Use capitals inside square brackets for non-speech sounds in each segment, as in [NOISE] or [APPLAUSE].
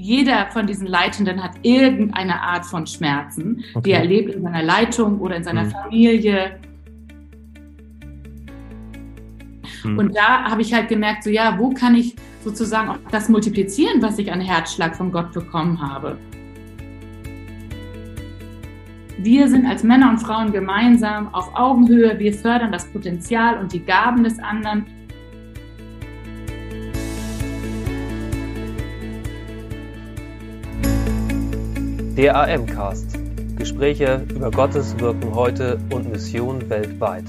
jeder von diesen Leitenden hat irgendeine Art von Schmerzen, okay. die er erlebt in seiner Leitung oder in seiner mhm. Familie. Mhm. Und da habe ich halt gemerkt, so ja, wo kann ich sozusagen auch das multiplizieren, was ich an Herzschlag von Gott bekommen habe. Wir sind als Männer und Frauen gemeinsam auf Augenhöhe. Wir fördern das Potenzial und die Gaben des anderen Der AM-Cast. Gespräche über Gottes Wirken heute und Mission weltweit.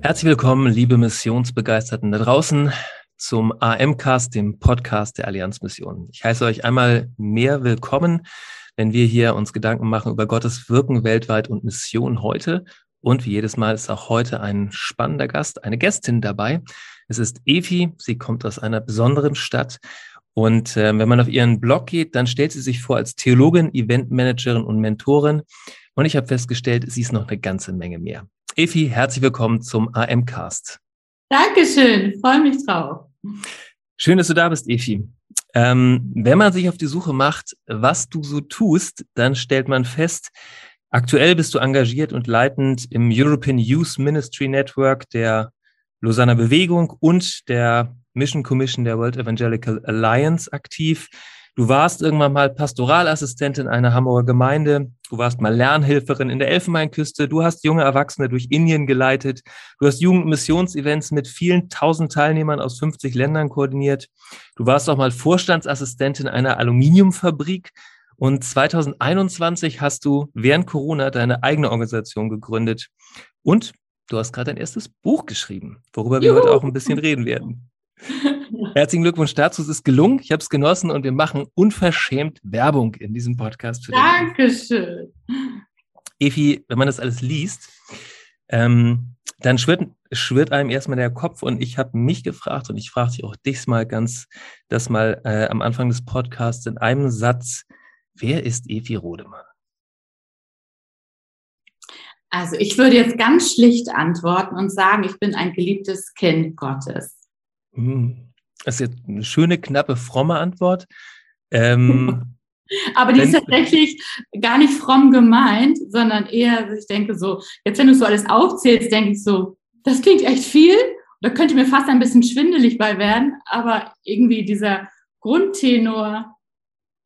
Herzlich willkommen, liebe Missionsbegeisterten da draußen, zum AM-Cast, dem Podcast der Allianzmission. Ich heiße euch einmal mehr willkommen, wenn wir hier uns Gedanken machen über Gottes Wirken weltweit und Mission heute. Und wie jedes Mal ist auch heute ein spannender Gast, eine Gästin dabei. Es ist Evi. Sie kommt aus einer besonderen Stadt und äh, wenn man auf ihren Blog geht, dann stellt sie sich vor als Theologin, Eventmanagerin und Mentorin. Und ich habe festgestellt, sie ist noch eine ganze Menge mehr. Efi, herzlich willkommen zum AM-Cast. Dankeschön, freue mich drauf. Schön, dass du da bist, Efi. Ähm, wenn man sich auf die Suche macht, was du so tust, dann stellt man fest, aktuell bist du engagiert und leitend im European Youth Ministry Network der Lausanner Bewegung und der Mission Commission der World Evangelical Alliance aktiv. Du warst irgendwann mal Pastoralassistentin einer Hamburger Gemeinde. Du warst mal Lernhilferin in der Elfenbeinküste. Du hast junge Erwachsene durch Indien geleitet. Du hast Jugendmissionsevents mit vielen tausend Teilnehmern aus 50 Ländern koordiniert. Du warst auch mal Vorstandsassistentin einer Aluminiumfabrik. Und 2021 hast du während Corona deine eigene Organisation gegründet. Und du hast gerade dein erstes Buch geschrieben, worüber wir Juhu. heute auch ein bisschen reden werden. [LAUGHS] Herzlichen Glückwunsch dazu. Es ist gelungen. Ich habe es genossen und wir machen unverschämt Werbung in diesem Podcast. Für Dankeschön. Efi, wenn man das alles liest, ähm, dann schwirrt, schwirrt einem erstmal der Kopf und ich habe mich gefragt und ich frage dich auch dich mal ganz, das mal äh, am Anfang des Podcasts in einem Satz. Wer ist Efi Rodemann? Also ich würde jetzt ganz schlicht antworten und sagen, ich bin ein geliebtes Kind Gottes. Hm. Das ist jetzt eine schöne, knappe, fromme Antwort. Ähm, [LAUGHS] Aber die ist tatsächlich gar nicht fromm gemeint, sondern eher, ich denke so, jetzt wenn du so alles aufzählst, denke ich so, das klingt echt viel. Da könnte mir fast ein bisschen schwindelig bei werden. Aber irgendwie dieser Grundtenor,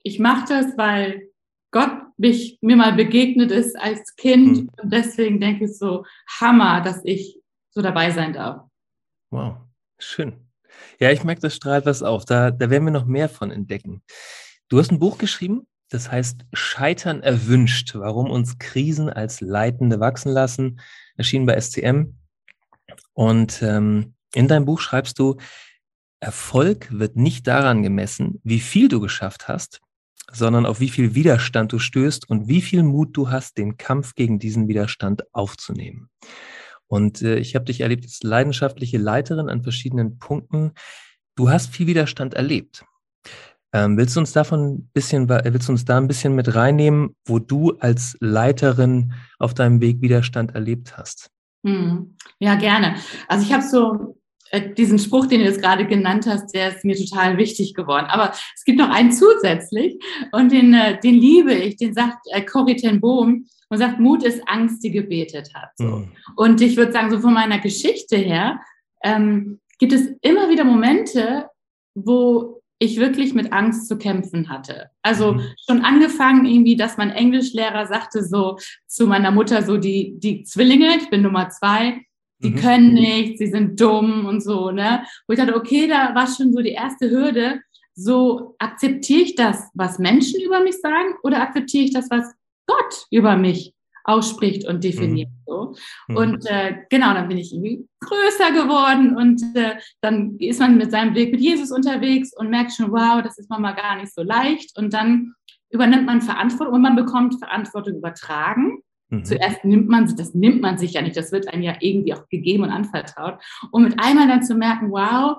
ich mache das, weil Gott mich, mir mal begegnet ist als Kind. Mhm. Und deswegen denke ich so, Hammer, dass ich so dabei sein darf. Wow, schön. Ja, ich merke, das strahlt was auf. Da, da werden wir noch mehr von entdecken. Du hast ein Buch geschrieben, das heißt Scheitern erwünscht, warum uns Krisen als Leitende wachsen lassen, erschienen bei SCM. Und ähm, in deinem Buch schreibst du, Erfolg wird nicht daran gemessen, wie viel du geschafft hast, sondern auf wie viel Widerstand du stößt und wie viel Mut du hast, den Kampf gegen diesen Widerstand aufzunehmen. Und äh, ich habe dich erlebt als leidenschaftliche Leiterin an verschiedenen Punkten. Du hast viel Widerstand erlebt. Ähm, willst du uns davon ein bisschen, willst du uns da ein bisschen mit reinnehmen, wo du als Leiterin auf deinem Weg Widerstand erlebt hast? Hm. Ja, gerne. Also ich habe so äh, diesen Spruch, den du jetzt gerade genannt hast, der ist mir total wichtig geworden. Aber es gibt noch einen zusätzlich und den, äh, den liebe ich, den sagt äh, Corrie ten Bohm und sagt, Mut ist Angst, die gebetet hat. So. Mhm. Und ich würde sagen, so von meiner Geschichte her ähm, gibt es immer wieder Momente, wo ich wirklich mit Angst zu kämpfen hatte. Also mhm. schon angefangen irgendwie, dass mein Englischlehrer sagte so zu meiner Mutter so, die, die Zwillinge, ich bin Nummer zwei, die mhm. können nichts, sie sind dumm und so, ne? Wo ich dachte, okay, da war schon so die erste Hürde. So akzeptiere ich das, was Menschen über mich sagen, oder akzeptiere ich das, was Gott über mich ausspricht und definiert. Mhm. So. Mhm. Und äh, genau, dann bin ich irgendwie größer geworden und äh, dann ist man mit seinem Weg mit Jesus unterwegs und merkt schon, wow, das ist manchmal gar nicht so leicht. Und dann übernimmt man Verantwortung und man bekommt Verantwortung übertragen. Mhm. Zuerst nimmt man sich, das nimmt man sich ja nicht, das wird einem ja irgendwie auch gegeben und anvertraut. Und mit einmal dann zu merken, wow,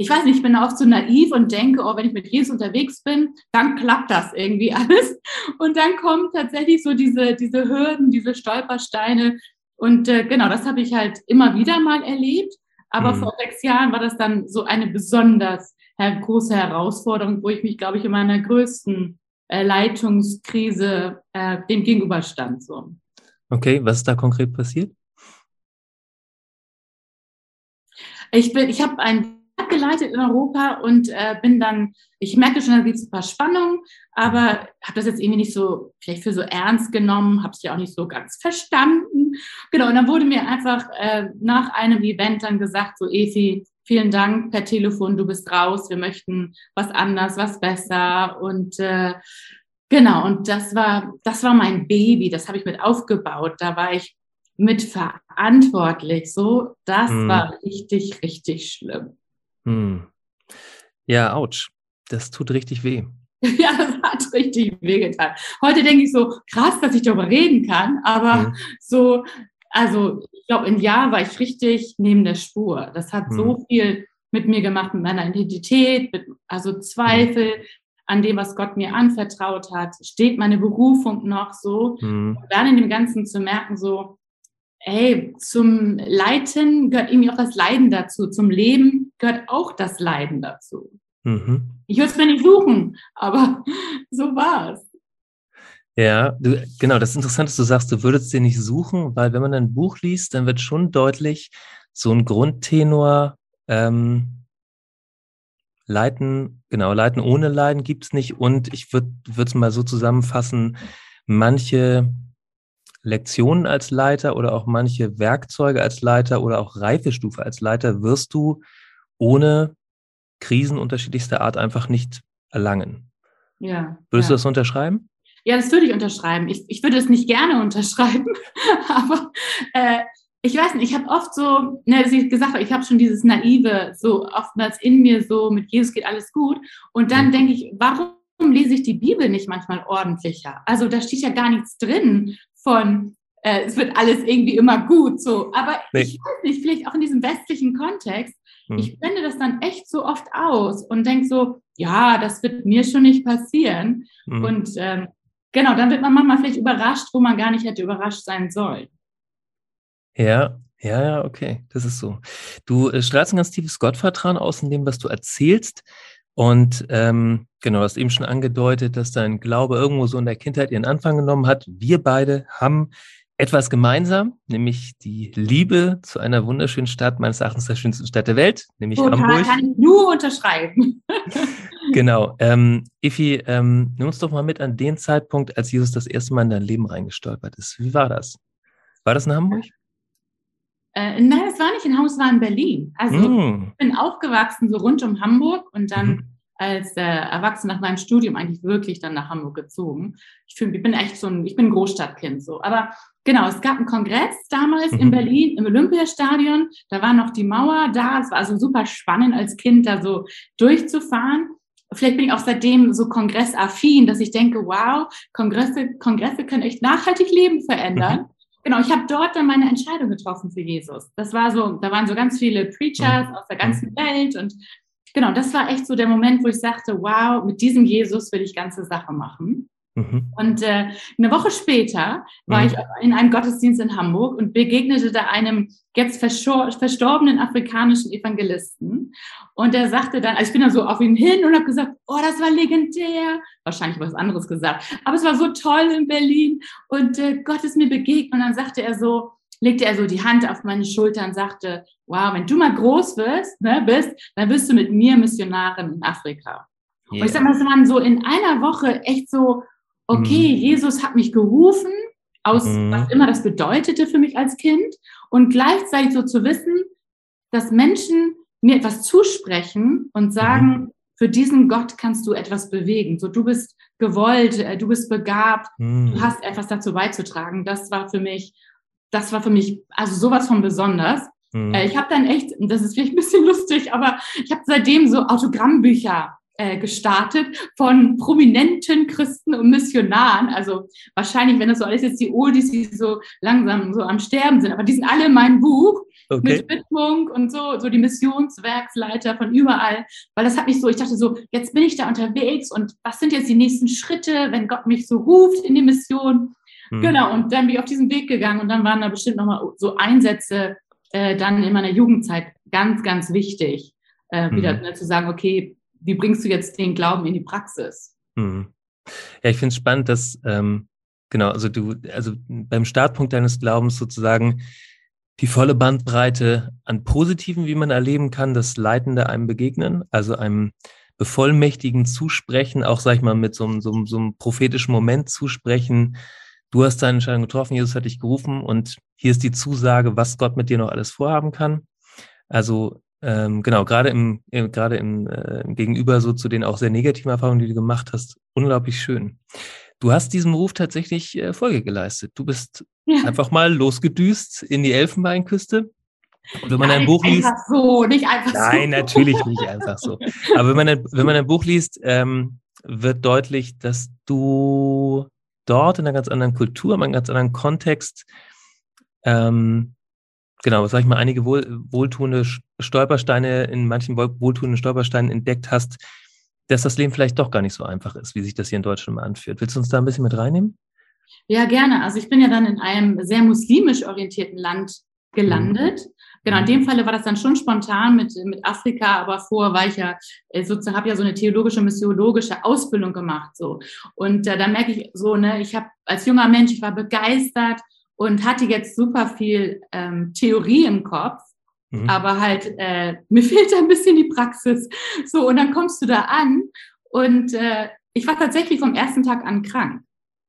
ich weiß nicht, ich bin oft so naiv und denke, oh, wenn ich mit Jesus unterwegs bin, dann klappt das irgendwie [LAUGHS] alles. Und dann kommen tatsächlich so diese, diese Hürden, diese Stolpersteine. Und äh, genau, das habe ich halt immer wieder mal erlebt. Aber mhm. vor sechs Jahren war das dann so eine besonders große Herausforderung, wo ich mich, glaube ich, in meiner größten äh, Leitungskrise äh, dem gegenüberstand. So. Okay, was ist da konkret passiert? Ich bin, ich habe ein geleitet in Europa und äh, bin dann, ich merke schon, da gibt es ein paar Spannungen, aber habe das jetzt irgendwie nicht so, vielleicht für so ernst genommen, habe es ja auch nicht so ganz verstanden. Genau, und dann wurde mir einfach äh, nach einem Event dann gesagt, so Efi, vielen Dank per Telefon, du bist raus, wir möchten was anders, was besser und äh, genau, und das war, das war mein Baby, das habe ich mit aufgebaut, da war ich mit verantwortlich, so, das hm. war richtig, richtig schlimm. Hm. Ja, ouch. Das tut richtig weh. [LAUGHS] Ja, das hat richtig wehgetan. Heute denke ich so, krass, dass ich darüber reden kann, aber mhm. so, also ich glaube, in Jahr war ich richtig neben der Spur. Das hat mhm. so viel mit mir gemacht, mit meiner Identität, mit, also Zweifel mhm. an dem, was Gott mir anvertraut hat. Steht meine Berufung noch so? Mhm. Und dann in dem Ganzen zu merken, so, ey, zum Leiten gehört irgendwie auch das Leiden dazu. Zum Leben gehört auch das Leiden dazu. Mhm. Ich würde es mir nicht suchen, aber [LAUGHS] so war es. Ja, du, genau, das ist interessant, dass du sagst, du würdest dir nicht suchen, weil wenn man ein Buch liest, dann wird schon deutlich, so ein Grundtenor, ähm, Leiten, genau, Leiten ohne Leiden gibt es nicht. Und ich würde es mal so zusammenfassen, manche Lektionen als Leiter oder auch manche Werkzeuge als Leiter oder auch Reifestufe als Leiter wirst du ohne Krisen unterschiedlichster Art einfach nicht erlangen. Ja. Würdest ja. du das unterschreiben? Ja, das würde ich unterschreiben. Ich, ich würde es nicht gerne unterschreiben, [LAUGHS] aber äh, ich weiß nicht, ich habe oft so, ne, wie ich gesagt habe, ich habe schon dieses Naive, so oftmals in mir so, mit Jesus geht alles gut. Und dann mhm. denke ich, warum lese ich die Bibel nicht manchmal ordentlicher? Also da steht ja gar nichts drin von, äh, es wird alles irgendwie immer gut, so. Aber nee. ich weiß nicht, vielleicht auch in diesem westlichen Kontext, hm. ich blende das dann echt so oft aus und denke so, ja, das wird mir schon nicht passieren. Hm. Und ähm, genau, dann wird man manchmal vielleicht überrascht, wo man gar nicht hätte überrascht sein sollen. Ja, ja, ja, okay, das ist so. Du äh, strahlst ein ganz tiefes Gottvertrauen aus in dem, was du erzählst. Und ähm, genau, du hast eben schon angedeutet, dass dein Glaube irgendwo so in der Kindheit ihren Anfang genommen hat. Wir beide haben etwas gemeinsam, nämlich die Liebe zu einer wunderschönen Stadt, meines Erachtens der schönsten Stadt der Welt, nämlich Total, Hamburg. kann ich nur unterschreiben. [LAUGHS] [LAUGHS] genau. Ähm, Ifi, ähm, nimm uns doch mal mit an den Zeitpunkt, als Jesus das erste Mal in dein Leben reingestolpert ist. Wie war das? War das in Hamburg? Äh, nein, es war nicht in Hamburg, es war in Berlin. Also mm. ich bin aufgewachsen so rund um Hamburg und dann mhm als äh, Erwachsene nach meinem Studium eigentlich wirklich dann nach Hamburg gezogen. Ich, fühl, ich bin echt so ein, ich bin Großstadtkind so. Aber genau, es gab einen Kongress damals mhm. in Berlin im Olympiastadion. Da war noch die Mauer da. Es war also super spannend als Kind da so durchzufahren. Vielleicht bin ich auch seitdem so kongressaffin, dass ich denke, wow, Kongresse, Kongresse können echt nachhaltig Leben verändern. Mhm. Genau, ich habe dort dann meine Entscheidung getroffen für Jesus. Das war so, da waren so ganz viele Preachers mhm. aus der ganzen Welt und genau, das war echt so der Moment, wo ich sagte, wow, mit diesem Jesus will ich ganze Sache machen. Mhm. Und äh, eine Woche später war mhm. ich in einem Gottesdienst in Hamburg und begegnete da einem jetzt verstorbenen afrikanischen Evangelisten. Und er sagte dann, also ich bin dann so auf ihn hin und habe gesagt, oh, das war legendär. Wahrscheinlich was anderes gesagt. Aber es war so toll in Berlin und äh, Gott ist mir begegnet. Und dann sagte er so, legte er so die Hand auf meine Schulter und sagte, wow, wenn du mal groß wirst, ne, bist, dann wirst du mit mir Missionarin in Afrika. Yeah. Und ich sag mal, es waren so in einer Woche echt so, okay, mm. Jesus hat mich gerufen, aus mm. was immer das bedeutete für mich als Kind und gleichzeitig so zu wissen, dass Menschen mir etwas zusprechen und sagen, mm. für diesen Gott kannst du etwas bewegen. So, du bist gewollt, äh, du bist begabt, du mhm. hast etwas dazu beizutragen. Das war für mich das war für mich also sowas von besonders. Mhm. Äh, ich habe dann echt, das ist vielleicht ein bisschen [LAUGHS] lustig, aber ich habe seitdem so Autogrammbücher äh, gestartet von prominenten Christen und Missionaren. Also wahrscheinlich, wenn das so alles jetzt die Oldies, die so langsam so am Sterben sind, aber die sind alle in meinem Buch okay. mit Widmung und so, so die Missionswerksleiter von überall, weil das hat mich so, ich dachte so, jetzt bin ich da unterwegs und was sind jetzt die nächsten Schritte, wenn Gott mich so ruft in die Mission? Mhm. Genau, und dann bin ich auf diesen Weg gegangen und dann waren da bestimmt nochmal so Einsätze äh, dann in meiner Jugendzeit ganz, ganz wichtig, äh, wieder mhm. ne, zu sagen, okay, wie bringst du jetzt den Glauben in die Praxis? Mhm. Ja, ich finde es spannend, dass, ähm, genau, also du, also beim Startpunkt deines Glaubens sozusagen die volle Bandbreite an Positiven, wie man erleben kann, das Leitende einem begegnen, also einem bevollmächtigen zusprechen, auch, sag ich mal, mit so, einem, so, so einem prophetischen Moment zusprechen. Du hast deine Entscheidung getroffen, Jesus hat dich gerufen und hier ist die Zusage, was Gott mit dir noch alles vorhaben kann. Also ähm, genau, gerade im, äh, gerade im äh, Gegenüber so zu den auch sehr negativen Erfahrungen, die du gemacht hast, unglaublich schön. Du hast diesem Ruf tatsächlich äh, Folge geleistet. Du bist ja. einfach mal losgedüst in die Elfenbeinküste. Und wenn man Nein, ein Buch liest. Einfach so, nicht einfach nein, so. Nein, natürlich nicht einfach so. Aber wenn man ein, wenn man ein Buch liest, ähm, wird deutlich, dass du dort in einer ganz anderen Kultur, in einem ganz anderen Kontext ähm, genau, sag ich mal, einige wohl, wohltuende Stolpersteine in manchen wohltuenden Stolpersteinen entdeckt hast, dass das Leben vielleicht doch gar nicht so einfach ist, wie sich das hier in Deutschland mal anfühlt. Willst du uns da ein bisschen mit reinnehmen? Ja, gerne. Also ich bin ja dann in einem sehr muslimisch orientierten Land gelandet. Mhm. Genau, in dem Falle war das dann schon spontan mit, mit Afrika, aber vorher war ich ja äh, sozusagen, habe ja so eine theologische, missiologische Ausbildung gemacht. so Und äh, da merke ich so, ne, ich habe als junger Mensch, ich war begeistert und hatte jetzt super viel ähm, Theorie im Kopf, mhm. aber halt äh, mir [LAUGHS] fehlt ein bisschen die Praxis. So, und dann kommst du da an und äh, ich war tatsächlich vom ersten Tag an krank.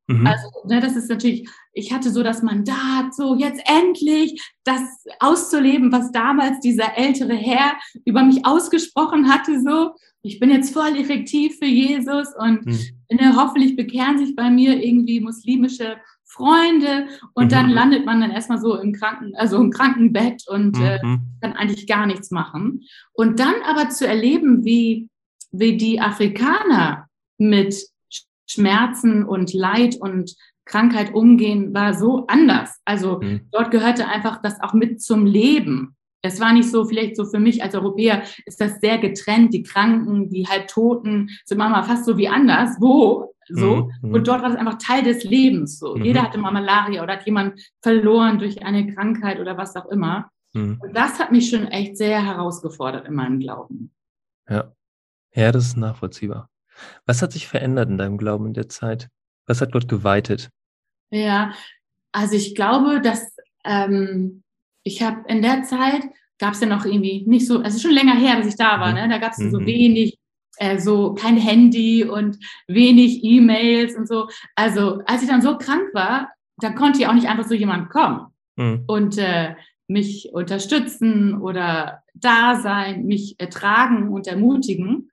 Mhm. Also, ne, das ist natürlich, ich hatte so das Mandat, so jetzt endlich das auszuleben, was damals dieser ältere Herr über mich ausgesprochen hatte, so. Ich bin jetzt voll effektiv für Jesus und mhm. ne, hoffentlich bekehren sich bei mir irgendwie muslimische Freunde und mhm. dann landet man dann erstmal so im Kranken, also im Krankenbett und äh, mhm. äh, kann eigentlich gar nichts machen. Und dann aber zu erleben, wie, wie die Afrikaner mit Schmerzen und Leid und Krankheit umgehen, war so anders. Also mhm. dort gehörte einfach das auch mit zum Leben. Es war nicht so, vielleicht so für mich als Europäer ist das sehr getrennt. Die Kranken, die Halbtoten sind manchmal fast so wie anders. Wo? So. Mhm. Und dort war das einfach Teil des Lebens. So. Mhm. Jeder hatte mal Malaria oder hat jemand verloren durch eine Krankheit oder was auch immer. Mhm. Und das hat mich schon echt sehr herausgefordert in meinem Glauben. Ja. Ja, das ist nachvollziehbar. Was hat sich verändert in deinem Glauben in der Zeit? Was hat Gott geweitet? Ja, also ich glaube, dass ähm, ich habe in der Zeit gab es ja noch irgendwie nicht so, es ist schon länger her, dass ich da war, mhm. ne? Da gab es mhm. so wenig äh, so kein Handy und wenig E-Mails und so. Also als ich dann so krank war, da konnte ja auch nicht einfach so jemand kommen mhm. und äh, mich unterstützen oder da sein, mich ertragen und ermutigen.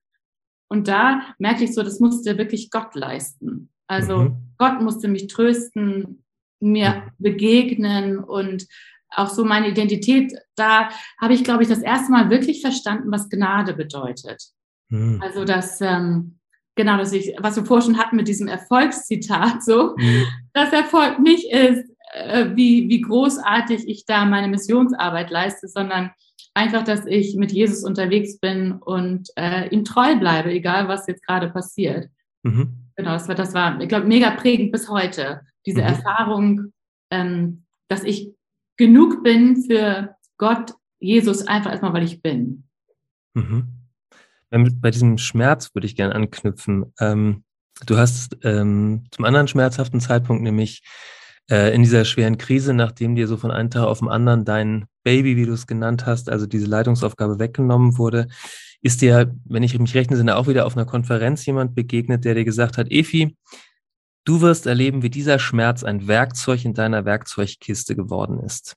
Und da merkte ich so, das musste wirklich Gott leisten. Also mhm. Gott musste mich trösten, mir begegnen und auch so meine Identität, da habe ich, glaube ich, das erste Mal wirklich verstanden, was Gnade bedeutet. Mhm. Also dass ähm, genau, dass ich, was wir vorhin schon hatten mit diesem Erfolgszitat, so, mhm. dass Erfolg nicht ist, äh, wie, wie großartig ich da meine Missionsarbeit leiste, sondern einfach, dass ich mit Jesus unterwegs bin und äh, ihm treu bleibe, egal was jetzt gerade passiert. Mhm. Genau, das war, das war, ich glaube, mega prägend bis heute. Diese mhm. Erfahrung, ähm, dass ich genug bin für Gott, Jesus, einfach erstmal, weil ich bin. Mhm. Bei diesem Schmerz würde ich gerne anknüpfen. Ähm, du hast ähm, zum anderen schmerzhaften Zeitpunkt, nämlich äh, in dieser schweren Krise, nachdem dir so von einem Tag auf den anderen dein Baby, wie du es genannt hast, also diese Leitungsaufgabe weggenommen wurde, ist dir, wenn ich mich recht entsinne, auch wieder auf einer Konferenz jemand begegnet, der dir gesagt hat, Efi, du wirst erleben, wie dieser Schmerz ein Werkzeug in deiner Werkzeugkiste geworden ist.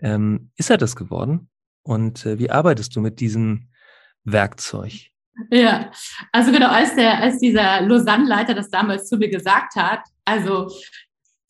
Ähm, ist er das geworden? Und äh, wie arbeitest du mit diesem Werkzeug. Ja, also genau, als, der, als dieser Lausanne-Leiter das damals zu mir gesagt hat, also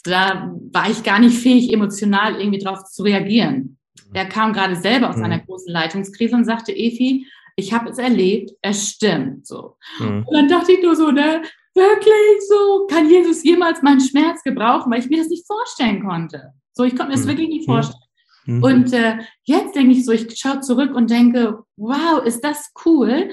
da war ich gar nicht fähig, emotional irgendwie drauf zu reagieren. Er kam gerade selber aus mhm. einer großen Leitungskrise und sagte, Efi, ich habe es erlebt, es stimmt so. Mhm. Und dann dachte ich nur so, ne, wirklich so, kann Jesus jemals meinen Schmerz gebrauchen, weil ich mir das nicht vorstellen konnte. So, ich konnte mir das mhm. wirklich nicht vorstellen. Mhm. Und äh, jetzt denke ich so, ich schaue zurück und denke, wow, ist das cool,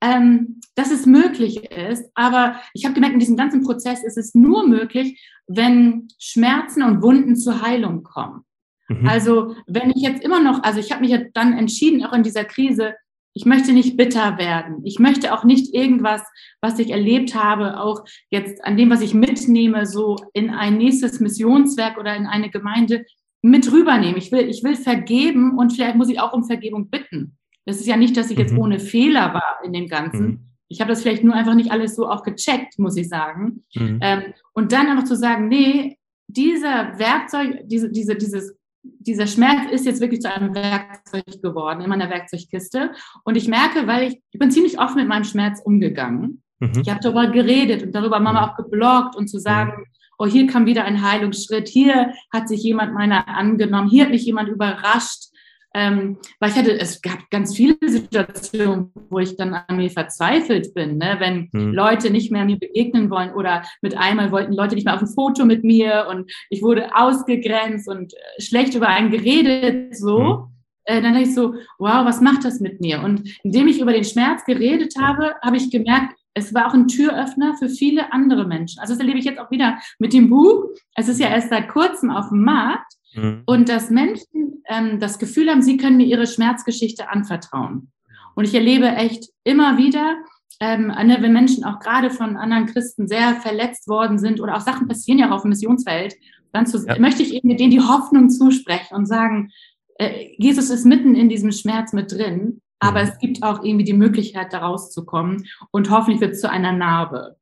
ähm, dass es möglich ist. Aber ich habe gemerkt, in diesem ganzen Prozess ist es nur möglich, wenn Schmerzen und Wunden zur Heilung kommen. Mhm. Also wenn ich jetzt immer noch, also ich habe mich ja dann entschieden, auch in dieser Krise, ich möchte nicht bitter werden. Ich möchte auch nicht irgendwas, was ich erlebt habe, auch jetzt an dem, was ich mitnehme, so in ein nächstes Missionswerk oder in eine Gemeinde mit rübernehmen. Ich will, ich will vergeben und vielleicht muss ich auch um Vergebung bitten. Das ist ja nicht, dass ich jetzt mhm. ohne Fehler war in dem Ganzen. Mhm. Ich habe das vielleicht nur einfach nicht alles so auch gecheckt, muss ich sagen. Mhm. Ähm, und dann einfach zu sagen, nee, dieser Werkzeug, diese, diese, dieses dieser Schmerz ist jetzt wirklich zu einem Werkzeug geworden in meiner Werkzeugkiste. Und ich merke, weil ich, ich bin ziemlich offen mit meinem Schmerz umgegangen. Mhm. Ich habe darüber geredet und darüber Mama mhm. auch gebloggt und zu sagen, mhm. oh, hier kam wieder ein Heilungsschritt, hier hat sich jemand meiner angenommen, hier hat mich jemand überrascht. Ähm, weil ich hatte, es gab ganz viele Situationen, wo ich dann an mir verzweifelt bin, ne? wenn mhm. Leute nicht mehr mir begegnen wollen oder mit einmal wollten Leute nicht mehr auf ein Foto mit mir und ich wurde ausgegrenzt und äh, schlecht über einen geredet, so. Mhm. Äh, dann dachte ich so, wow, was macht das mit mir? Und indem ich über den Schmerz geredet habe, habe ich gemerkt, es war auch ein Türöffner für viele andere Menschen. Also das erlebe ich jetzt auch wieder mit dem Buch. Es ist ja erst seit kurzem auf dem Markt. Mhm. Und dass Menschen ähm, das Gefühl haben, sie können mir ihre Schmerzgeschichte anvertrauen. Und ich erlebe echt immer wieder, ähm, ne, wenn Menschen auch gerade von anderen Christen sehr verletzt worden sind oder auch Sachen passieren ja auch auf dem Missionsfeld, dann zu, ja. möchte ich eben denen die Hoffnung zusprechen und sagen, äh, Jesus ist mitten in diesem Schmerz mit drin, aber mhm. es gibt auch irgendwie die Möglichkeit, da rauszukommen und hoffentlich wird es zu einer Narbe.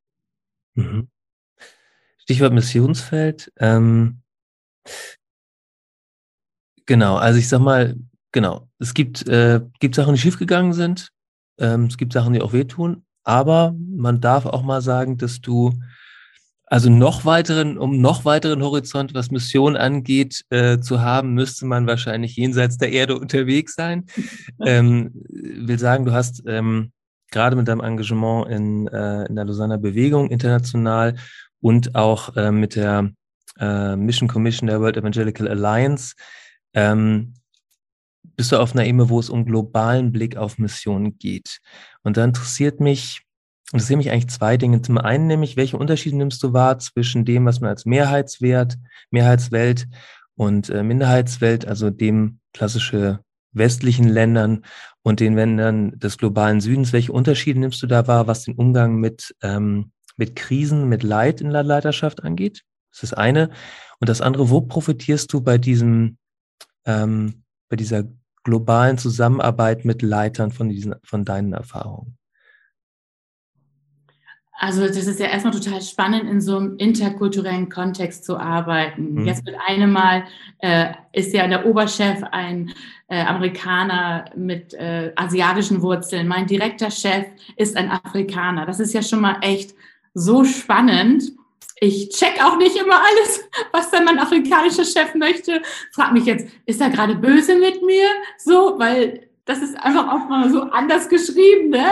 Mhm. Stichwort Missionsfeld. Ähm, Genau, also ich sag mal, genau, es gibt, äh, gibt Sachen, die schiefgegangen sind, ähm, es gibt Sachen, die auch wehtun, aber man darf auch mal sagen, dass du also noch weiteren, um noch weiteren Horizont, was Mission angeht, äh, zu haben, müsste man wahrscheinlich jenseits der Erde [LAUGHS] unterwegs sein. ähm, will sagen, du hast ähm, gerade mit deinem Engagement in, äh, in der Lausanner Bewegung international und auch äh, mit der äh, Mission Commission der World Evangelical Alliance ähm, bist du auf einer Ebene, wo es um globalen Blick auf Missionen geht. Und da interessiert mich, interessieren mich eigentlich zwei Dinge. Zum einen nämlich, welche Unterschiede nimmst du wahr zwischen dem, was man als Mehrheitswert, Mehrheitswelt und äh, Minderheitswelt, also dem klassische westlichen Ländern und den Ländern des globalen Südens. Welche Unterschiede nimmst du da wahr, was den Umgang mit, ähm, mit Krisen, mit Leid in der Leiterschaft angeht? Das ist das eine. Und das andere, wo profitierst du bei diesem ähm, bei dieser globalen Zusammenarbeit mit Leitern von, diesen, von deinen Erfahrungen? Also das ist ja erstmal total spannend, in so einem interkulturellen Kontext zu arbeiten. Mhm. Jetzt mit einem Mal äh, ist ja der Oberchef ein äh, Amerikaner mit äh, asiatischen Wurzeln. Mein direkter Chef ist ein Afrikaner. Das ist ja schon mal echt so spannend ich check auch nicht immer alles, was dann mein afrikanischer Chef möchte. Frag mich jetzt, ist er gerade böse mit mir? So, weil das ist einfach auch mal so anders geschrieben, ne?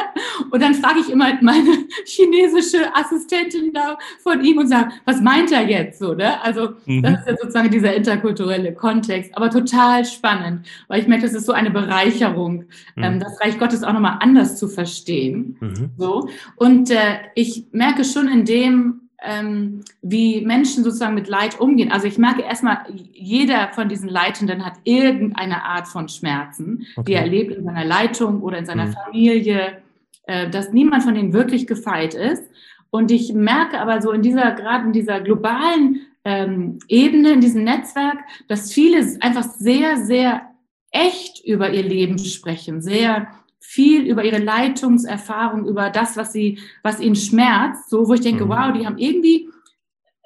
Und dann frage ich immer meine chinesische Assistentin da von ihm und sage, was meint er jetzt so, ne? Also mhm. das ist ja sozusagen dieser interkulturelle Kontext, aber total spannend, weil ich merke, das ist so eine Bereicherung, mhm. ähm, das Reich Gottes auch nochmal anders zu verstehen. Mhm. So und äh, ich merke schon in dem ähm, wie Menschen sozusagen mit Leid umgehen. Also ich merke erstmal, jeder von diesen Leitenden hat irgendeine Art von Schmerzen, okay. die er erlebt in seiner Leitung oder in seiner mhm. Familie, äh, dass niemand von denen wirklich gefeit ist. Und ich merke aber so in dieser, gerade in dieser globalen ähm, Ebene, in diesem Netzwerk, dass viele einfach sehr, sehr echt über ihr Leben sprechen, sehr viel über ihre Leitungserfahrung, über das, was sie, was ihnen schmerzt, so, wo ich denke, mhm. wow, die haben irgendwie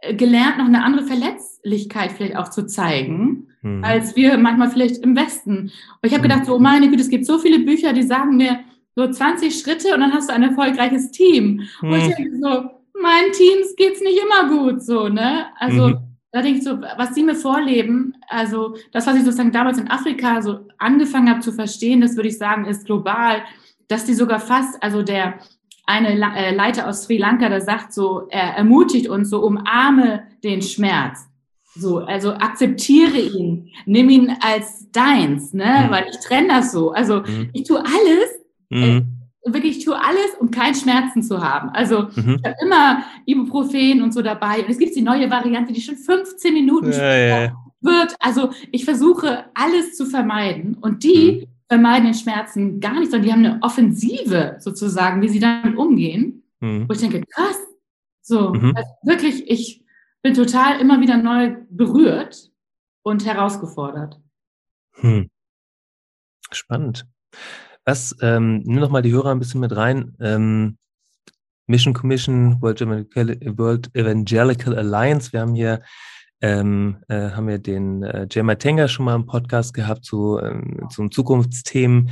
äh, gelernt, noch eine andere Verletzlichkeit vielleicht auch zu zeigen, mhm. als wir manchmal vielleicht im Westen. Und ich habe gedacht, so, oh meine Güte, es gibt so viele Bücher, die sagen mir so 20 Schritte und dann hast du ein erfolgreiches Team. Mhm. Und ich denke so, meinen Teams geht's nicht immer gut, so, ne? Also, mhm da denke ich so, was sie mir vorleben, also das, was ich sozusagen damals in Afrika so angefangen habe zu verstehen, das würde ich sagen, ist global, dass die sogar fast, also der eine äh, Leiter aus Sri Lanka, der sagt so, er ermutigt uns so, umarme den Schmerz. So, also akzeptiere ihn, nimm ihn als deins, ne, mhm. weil ich trenne das so. Also mhm. ich tue alles, mhm. äh, wirklich, ich tue alles, um keinen Schmerzen zu haben. Also mhm. ich habe immer Ibuprofen und so dabei. Und es gibt die neue Variante, die schon 15 Minuten ja, ja. Wird. Also ich versuche alles zu vermeiden. Und die, vermeiden den Schmerzen gar nicht, sondern die haben eine Offensive sozusagen, wie sie damit umgehen. Mhm. Wo ich denke, krass, so, mhm. also wirklich, ich bin total immer wieder neu berührt und herausgefordert. Hm. Spannend. Was, ähm, nimm noch mal die Hörer ein bisschen mit rein. Ähm, Mission Commission, World Evangelical, World Evangelical Alliance. Wir haben hier ähm, äh, haben wir den äh, Jay Matenga schon mal im Podcast gehabt zu, ähm, zum Zukunftsthemen.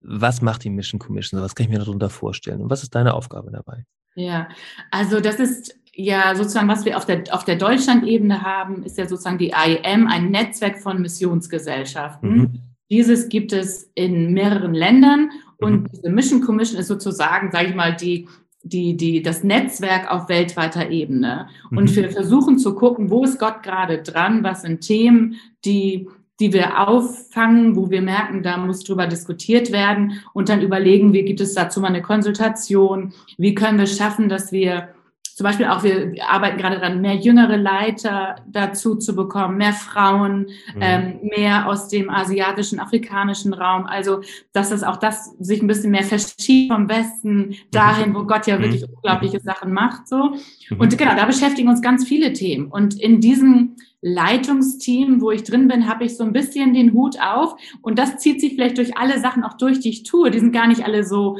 Was macht die Mission Commission? Was kann ich mir darunter vorstellen? Und was ist deine Aufgabe dabei? Ja, also das ist ja sozusagen, was wir auf der, auf der Deutschland-Ebene haben, ist ja sozusagen die IEM, ein Netzwerk von Missionsgesellschaften. Mhm. Dieses gibt es in mehreren Ländern und mhm. diese Mission Commission ist sozusagen, sage ich mal, die die, die, das Netzwerk auf weltweiter Ebene. Und mhm. wir versuchen zu gucken, wo ist Gott gerade dran, was sind Themen, die, die wir auffangen, wo wir merken, da muss drüber diskutiert werden und dann überlegen, wie gibt es dazu mal eine Konsultation, wie können wir schaffen, dass wir zum Beispiel auch, wir arbeiten gerade daran, mehr jüngere Leiter dazu zu bekommen, mehr Frauen, mhm. ähm, mehr aus dem asiatischen, afrikanischen Raum. Also, dass das auch das sich ein bisschen mehr verschiebt vom Westen dahin, wo Gott ja mhm. wirklich unglaubliche Sachen macht, so. Mhm. Und genau, da beschäftigen uns ganz viele Themen. Und in diesem Leitungsteam, wo ich drin bin, habe ich so ein bisschen den Hut auf. Und das zieht sich vielleicht durch alle Sachen auch durch, die ich tue. Die sind gar nicht alle so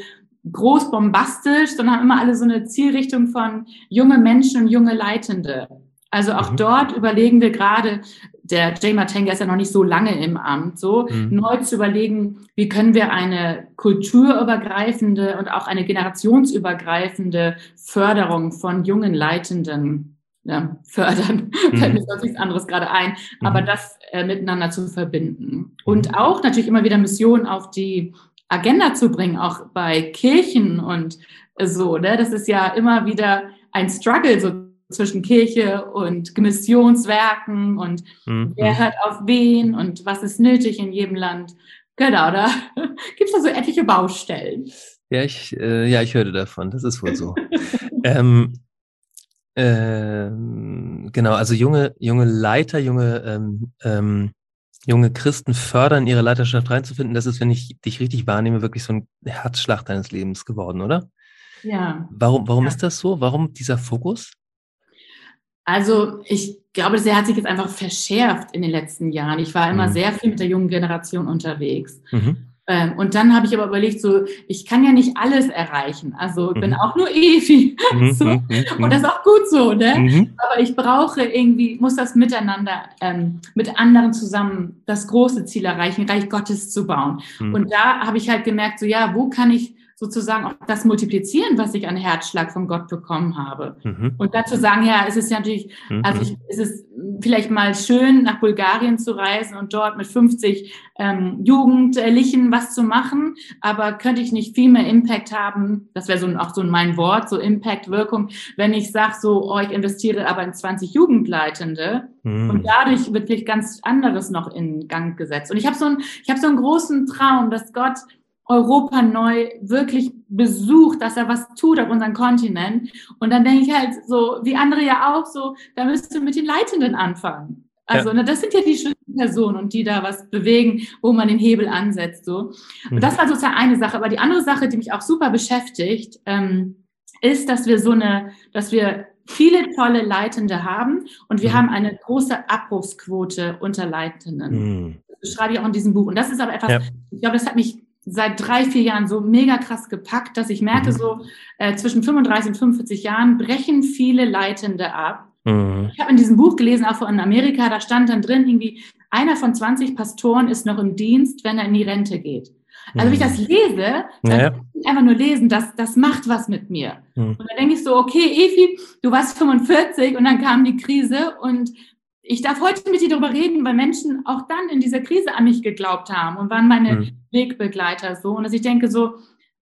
groß bombastisch, sondern haben immer alle so eine Zielrichtung von junge Menschen und junge Leitende. Also auch mhm. dort überlegen wir gerade, der Jay Matenga ist ja noch nicht so lange im Amt, so mhm. neu zu überlegen, wie können wir eine kulturübergreifende und auch eine generationsübergreifende Förderung von jungen Leitenden ja, fördern, mhm. [LAUGHS] fällt mir sonst nichts anderes gerade ein, aber mhm. das äh, miteinander zu verbinden. Und mhm. auch natürlich immer wieder Missionen auf die Agenda zu bringen, auch bei Kirchen und so. Ne? Das ist ja immer wieder ein Struggle so zwischen Kirche und Missionswerken und mhm. wer hört auf wen und was ist nötig in jedem Land. Genau, da [LAUGHS] gibt es da so etliche Baustellen. Ja, ich, äh, ja, ich hörte davon, das ist wohl so. [LAUGHS] ähm, äh, genau, also junge, junge Leiter, junge ähm, ähm, junge Christen fördern, ihre Leiterschaft reinzufinden, das ist, wenn ich dich richtig wahrnehme, wirklich so ein Herzschlag deines Lebens geworden, oder? Ja. Warum, warum ja. ist das so? Warum dieser Fokus? Also ich glaube, das hat sich jetzt einfach verschärft in den letzten Jahren. Ich war immer mhm. sehr viel mit der jungen Generation unterwegs. Mhm. Ähm, und dann habe ich aber überlegt, so, ich kann ja nicht alles erreichen. Also ich bin mhm. auch nur Evi. Mhm, [LAUGHS] so. Mhm, und das ist auch gut so, ne? Mhm. Aber ich brauche irgendwie, muss das miteinander, ähm, mit anderen zusammen das große Ziel erreichen, Reich Gottes zu bauen. Mhm. Und da habe ich halt gemerkt, so ja, wo kann ich sozusagen auch das multiplizieren, was ich an Herzschlag von Gott bekommen habe. Mhm. Und dazu sagen, ja, es ist ja natürlich, mhm. also ich, es ist vielleicht mal schön, nach Bulgarien zu reisen und dort mit 50 ähm, Jugendlichen was zu machen, aber könnte ich nicht viel mehr Impact haben, das wäre so auch so mein Wort, so Impact-Wirkung, wenn ich sage so, oh, ich investiere aber in 20 Jugendleitende mhm. und dadurch wirklich ganz anderes noch in Gang gesetzt. Und ich habe so, ein, ich hab so einen großen Traum, dass Gott Europa neu wirklich besucht, dass er was tut auf unserem Kontinent. Und dann denke ich halt so, wie andere ja auch so, da müsst du mit den Leitenden anfangen. Also, ja. ne, das sind ja die Schlüsselpersonen und die da was bewegen, wo man den Hebel ansetzt. So. Und das mhm. war sozusagen eine Sache. Aber die andere Sache, die mich auch super beschäftigt, ähm, ist, dass wir so eine, dass wir viele tolle Leitende haben und wir mhm. haben eine große Abbruchsquote unter Leitenden. Mhm. Das schreibe ich auch in diesem Buch. Und das ist aber etwas, ja. ich glaube, das hat mich seit drei, vier Jahren so mega krass gepackt, dass ich merke, mhm. so äh, zwischen 35 und 45 Jahren brechen viele Leitende ab. Mhm. Ich habe in diesem Buch gelesen, auch von Amerika, da stand dann drin, irgendwie, einer von 20 Pastoren ist noch im Dienst, wenn er in die Rente geht. Also, wenn ich das mhm. lese, dann ja. einfach nur lesen, das, das macht was mit mir. Mhm. Und dann denke ich so, okay, Efi, du warst 45 und dann kam die Krise und ich darf heute mit dir darüber reden, weil Menschen auch dann in dieser Krise an mich geglaubt haben und waren meine mhm. Wegbegleiter so. Und dass ich denke so,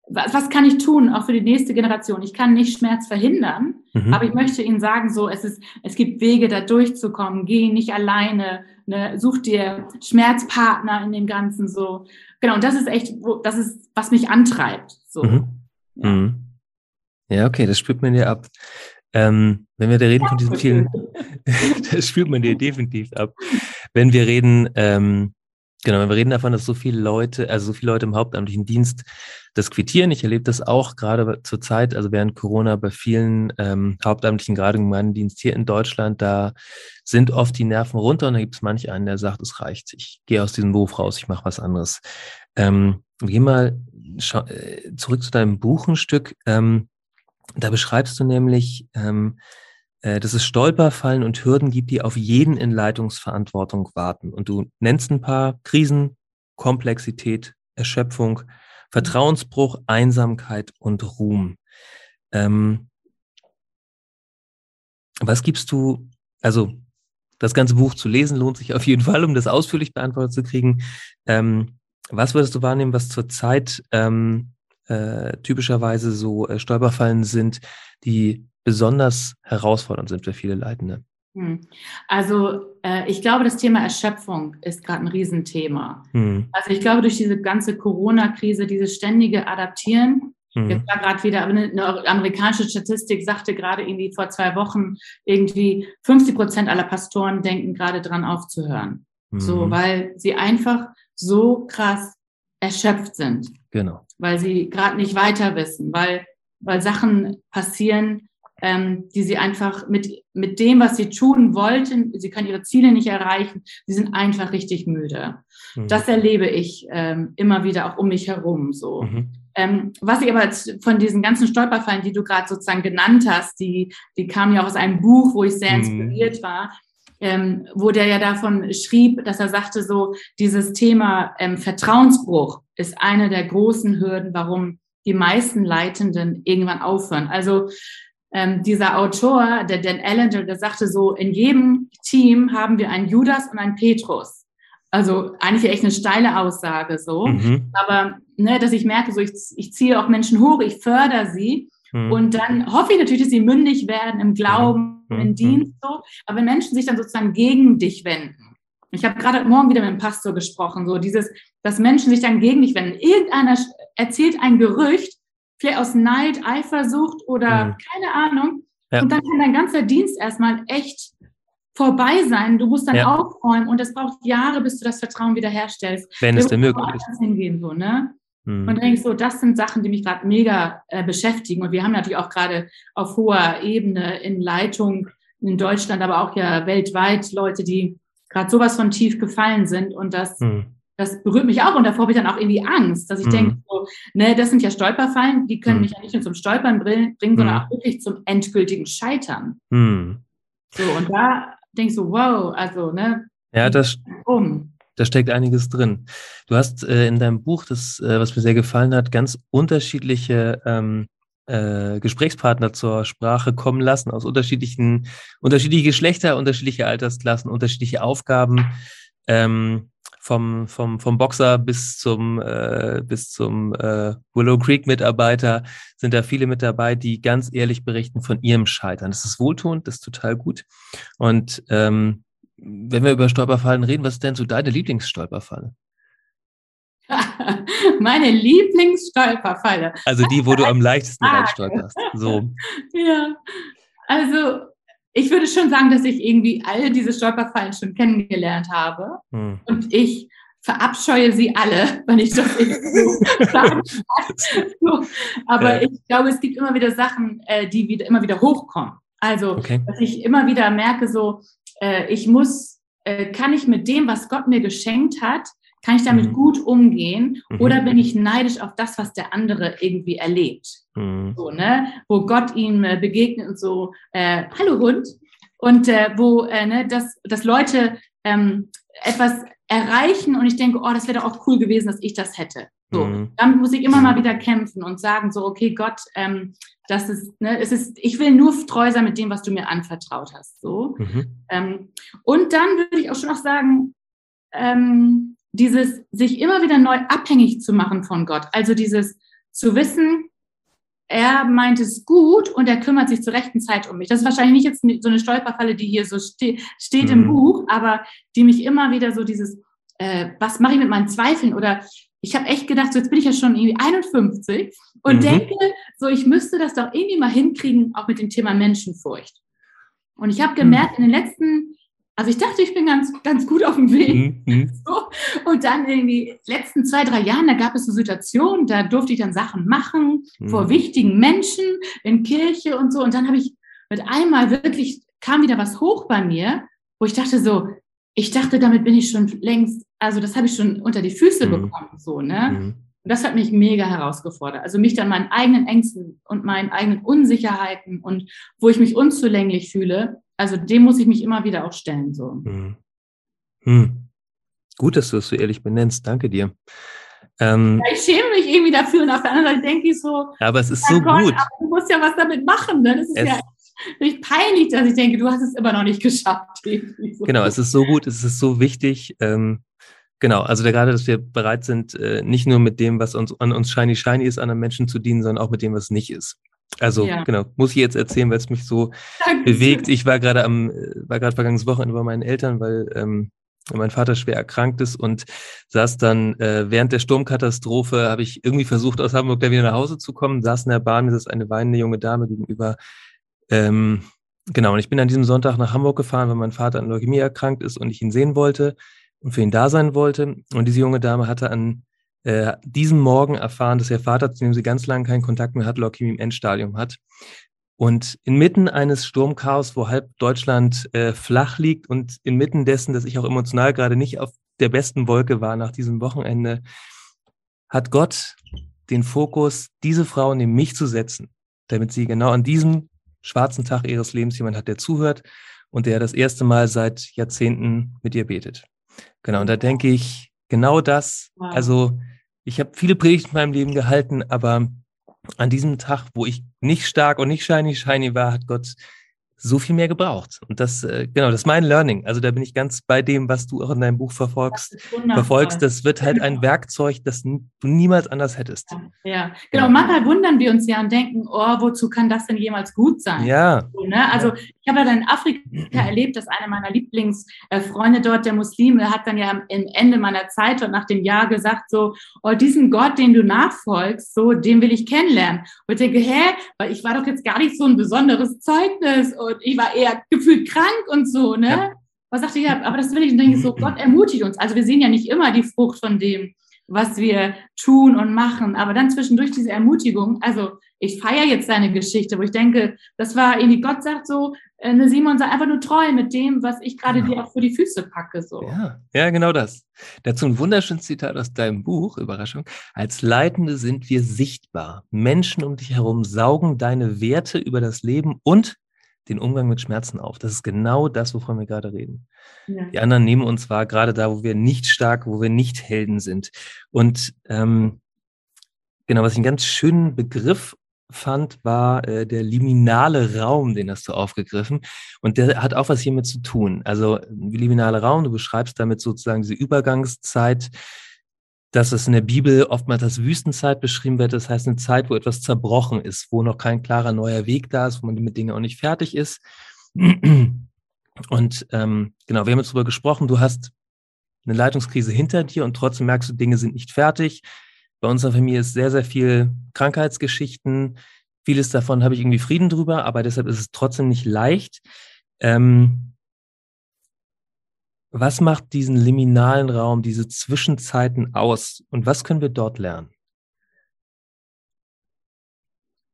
was, was, kann ich tun, auch für die nächste Generation? Ich kann nicht Schmerz verhindern, mhm. aber ich möchte Ihnen sagen, so, es ist, es gibt Wege, da durchzukommen. Geh nicht alleine, ne, such dir Schmerzpartner in dem Ganzen, so. Genau. Und das ist echt, das ist, was mich antreibt, so. Mhm. Ja. Mhm. ja, okay, das spürt man dir ab. Ähm, wenn wir da reden von diesen vielen, [LAUGHS] das spürt man dir definitiv ab. Wenn wir reden, ähm, Genau, wir reden davon, dass so viele Leute, also so viele Leute im hauptamtlichen Dienst das quittieren. Ich erlebe das auch gerade zur Zeit, also während Corona bei vielen ähm, Hauptamtlichen, gerade im Gemeindienst hier in Deutschland, da sind oft die Nerven runter und da gibt es manch einen, der sagt, es reicht, ich gehe aus diesem Beruf raus, ich mache was anderes. Ähm, geh mal äh, zurück zu deinem Buch ein Stück. Ähm, da beschreibst du nämlich, ähm, äh, dass es Stolperfallen und Hürden gibt, die auf jeden in Leitungsverantwortung warten. Und du nennst ein paar Krisen, Komplexität, Erschöpfung, Vertrauensbruch, Einsamkeit und Ruhm. Ähm, was gibst du, also das ganze Buch zu lesen lohnt sich auf jeden Fall, um das ausführlich beantwortet zu kriegen. Ähm, was würdest du wahrnehmen, was zurzeit ähm, äh, typischerweise so äh, Stolperfallen sind, die besonders herausfordernd sind für viele Leitende? Hm. Also äh, ich glaube, das Thema Erschöpfung ist gerade ein Riesenthema. Hm. Also ich glaube, durch diese ganze Corona-Krise, dieses ständige Adaptieren, hm. jetzt war gerade wieder eine, eine, amerikanische Statistik sagte gerade irgendwie vor zwei Wochen, irgendwie 50 Prozent aller Pastoren denken gerade dran aufzuhören. So, mhm. weil sie einfach so krass erschöpft sind. Genau. Weil sie gerade nicht weiter wissen, weil, weil Sachen passieren, ähm, die sie einfach mit, mit dem, was sie tun wollten, sie können ihre Ziele nicht erreichen, sie sind einfach richtig müde. Mhm. Das erlebe ich ähm, immer wieder auch um mich herum so. Mhm. Ähm, was ich aber von diesen ganzen Stolperfallen, die du gerade sozusagen genannt hast, die, die kamen ja auch aus einem Buch, wo ich sehr mhm. inspiriert war, ähm, wo der ja davon schrieb, dass er sagte, so dieses Thema ähm, Vertrauensbruch ist eine der großen Hürden, warum die meisten Leitenden irgendwann aufhören. Also ähm, dieser Autor, der Dan Ellinger, der sagte so, in jedem Team haben wir einen Judas und einen Petrus. Also eigentlich echt eine steile Aussage so. Mhm. Aber ne, dass ich merke, so ich, ich ziehe auch Menschen hoch, ich fördere sie. Mhm. Und dann hoffe ich natürlich, dass sie mündig werden im Glauben, mhm. im mhm. Dienst so. Aber wenn Menschen sich dann sozusagen gegen dich wenden. Ich habe gerade morgen wieder mit dem Pastor gesprochen, so dieses, dass Menschen sich dann gegen dich wenden. Irgendeiner erzählt ein Gerücht, vielleicht aus Neid, Eifersucht oder mhm. keine Ahnung. Ja. Und dann kann dein ganzer Dienst erstmal echt vorbei sein. Du musst dann ja. aufräumen und es braucht Jahre, bis du das Vertrauen wiederherstellst. Wenn es denn möglich ist. Hingehen, so, ne? Mhm. Und denke ich so, das sind Sachen, die mich gerade mega äh, beschäftigen. Und wir haben natürlich auch gerade auf hoher Ebene in Leitung in Deutschland, aber auch ja weltweit Leute, die gerade sowas von tief gefallen sind. Und das mhm das berührt mich auch und davor habe ich dann auch irgendwie Angst, dass ich mhm. denke, so, ne, das sind ja Stolperfallen, die können mhm. mich ja nicht nur zum Stolpern bringen, sondern mhm. auch wirklich zum endgültigen Scheitern. Mhm. So, und da denke ich so, wow, also, ne? Ja, das, um. da steckt einiges drin. Du hast äh, in deinem Buch, das, äh, was mir sehr gefallen hat, ganz unterschiedliche ähm, äh, Gesprächspartner zur Sprache kommen lassen, aus unterschiedlichen, unterschiedliche Geschlechter, unterschiedliche Altersklassen, unterschiedliche Aufgaben. Ähm, vom, vom, vom Boxer bis zum, äh, bis zum äh, Willow Creek Mitarbeiter sind da viele mit dabei, die ganz ehrlich berichten von ihrem Scheitern. Das ist wohltuend, das ist total gut. Und ähm, wenn wir über Stolperfallen reden, was ist denn so deine Lieblingsstolperfalle? [LAUGHS] Meine Lieblingsstolperfalle. Also die, wo du am leichtesten reinstolperst. So. Ja, also ich würde schon sagen, dass ich irgendwie all diese Stolperfallen schon kennengelernt habe. Hm. Und ich verabscheue sie alle, wenn ich das so [LAUGHS] sagen. Aber ja. ich glaube, es gibt immer wieder Sachen, äh, die wieder, immer wieder hochkommen. Also, okay. dass ich immer wieder merke, so, äh, ich muss, äh, kann ich mit dem, was Gott mir geschenkt hat, kann ich damit mhm. gut umgehen mhm. oder bin ich neidisch auf das, was der andere irgendwie erlebt? Mhm. So, ne? Wo Gott ihm äh, begegnet und so, äh, hallo Hund. Und äh, wo äh, ne, dass, dass Leute ähm, etwas erreichen und ich denke, oh, das wäre doch auch cool gewesen, dass ich das hätte. So, mhm. damit muss ich immer mal wieder kämpfen und sagen, so, okay, Gott, ähm, das ist, ne, es ist, ich will nur treu sein mit dem, was du mir anvertraut hast. So. Mhm. Ähm, und dann würde ich auch schon noch sagen, ähm, dieses sich immer wieder neu abhängig zu machen von Gott. Also dieses zu wissen, er meint es gut und er kümmert sich zur rechten Zeit um mich. Das ist wahrscheinlich nicht jetzt so eine Stolperfalle, die hier so ste steht mhm. im Buch, aber die mich immer wieder so dieses, äh, was mache ich mit meinen Zweifeln? Oder ich habe echt gedacht, so jetzt bin ich ja schon irgendwie 51 und mhm. denke, so ich müsste das doch irgendwie mal hinkriegen, auch mit dem Thema Menschenfurcht. Und ich habe gemerkt, mhm. in den letzten Also ich dachte, ich bin ganz, ganz gut auf dem Weg. Mhm. So. [LAUGHS] Und dann in den letzten zwei, drei Jahren, da gab es so Situationen, da durfte ich dann Sachen machen mhm. vor wichtigen Menschen in Kirche und so. Und dann habe ich mit einmal wirklich, kam wieder was hoch bei mir, wo ich dachte so, ich dachte, damit bin ich schon längst, also das habe ich schon unter die Füße mhm. bekommen, so, ne? Mhm. Und das hat mich mega herausgefordert. Also mich dann meinen eigenen Ängsten und meinen eigenen Unsicherheiten und wo ich mich unzulänglich fühle, also dem muss ich mich immer wieder auch stellen, so. Mhm. Hm. Gut, dass du es so ehrlich benennst. Danke dir. Ähm, ja, ich schäme mich irgendwie dafür und auf der anderen Seite denke ich so. Aber es ist so Gott, gut. du musst ja was damit machen. Ne? Das ist es, ja echt peinlich, dass ich denke, du hast es immer noch nicht geschafft. [LAUGHS] So. Genau, es ist so gut, es ist so wichtig. Ähm, genau, also da gerade, dass wir bereit sind, äh, nicht nur mit dem, was uns an uns shiny shiny ist, anderen Menschen zu dienen, sondern auch mit dem, was nicht ist. Also ja. genau, muss ich jetzt erzählen, weil es mich so Dankeschön. bewegt. Ich war gerade am, äh, war gerade vergangenes Wochenende bei meinen Eltern, weil ähm, mein Vater schwer erkrankt ist und saß dann äh, während der Sturmkatastrophe, habe ich irgendwie versucht, aus Hamburg da wieder nach Hause zu kommen, saß in der Bahn, mir ist eine weinende junge Dame gegenüber. Ähm, genau, und ich bin an diesem Sonntag nach Hamburg gefahren, weil mein Vater an Leukämie erkrankt ist und ich ihn sehen wollte und für ihn da sein wollte. Und diese junge Dame hatte an äh, diesen Morgen erfahren, dass ihr Vater, zu dem sie ganz lange keinen Kontakt mehr hat, Leukämie im Endstadium hat. Und inmitten eines Sturmchaos, wo halb Deutschland äh, flach liegt und inmitten dessen, dass ich auch emotional gerade nicht auf der besten Wolke war nach diesem Wochenende, hat Gott den Fokus, diese Frau neben mich zu setzen, damit sie genau an diesem schwarzen Tag ihres Lebens jemand hat, der zuhört und der das erste Mal seit Jahrzehnten mit ihr betet. Genau, und da denke ich, genau das, also ich habe viele Predigten in meinem Leben gehalten, aber an diesem Tag, wo ich nicht stark und nicht shiny shiny war, hat Gott so viel mehr gebraucht. Und das, äh, genau, das ist mein Learning. Also da bin ich ganz bei dem, was du auch in deinem Buch verfolgst. Das verfolgst. Das wird halt ein Werkzeug, das du niemals anders hättest. Ja, ja. genau. Ja. Manchmal wundern wir uns ja und denken, oh, wozu kann das denn jemals gut sein? Ja. So, ne? Also ich habe ja dann in Afrika erlebt, dass einer meiner Lieblingsfreunde dort, der Muslime, hat dann ja am Ende meiner Zeit und nach dem Jahr gesagt, so, oh, diesen Gott, den du nachfolgst, so, den will ich kennenlernen. Und ich denke, hä, weil ich war doch jetzt gar nicht so ein besonderes Zeugnis. Und und ich war eher gefühlt krank und so, ne? Ja. Was sagte ich, ja, aber das will ich, und denke ich so, Gott ermutigt uns. Also wir sehen ja nicht immer die Frucht von dem, was wir tun und machen, aber dann zwischendurch diese Ermutigung, also ich feiere jetzt seine Geschichte, wo ich denke, das war irgendwie, Gott sagt so, eine Simon, sei einfach nur treu mit dem, was ich gerade genau. dir auch für die Füße packe. So. Ja, ja, genau das. Dazu ein wunderschönes Zitat aus deinem Buch, Überraschung. Als Leitende sind wir sichtbar. Menschen um dich herum saugen deine Werte über das Leben und den Umgang mit Schmerzen auf. Das ist genau das, wovon wir gerade reden. Ja. Die anderen nehmen uns wahr, gerade da, wo wir nicht stark, wo wir nicht Helden sind. Und ähm, genau, was ich einen ganz schönen Begriff fand, war äh, der liminale Raum, den hast du aufgegriffen. Und der hat auch was hiermit zu tun. Also liminale Raum, du beschreibst damit sozusagen diese Übergangszeit dass es in der Bibel oftmals als Wüstenzeit beschrieben wird. Das heißt, eine Zeit, wo etwas zerbrochen ist, wo noch kein klarer neuer Weg da ist, wo man mit Dingen auch nicht fertig ist. Und ähm, genau, wir haben jetzt darüber gesprochen, du hast eine Leitungskrise hinter dir und trotzdem merkst du, Dinge sind nicht fertig. Bei unserer Familie ist sehr, sehr viel Krankheitsgeschichten. Vieles davon habe ich irgendwie Frieden drüber, aber deshalb ist es trotzdem nicht leicht. Ähm, was macht diesen liminalen Raum, diese Zwischenzeiten aus und was können wir dort lernen?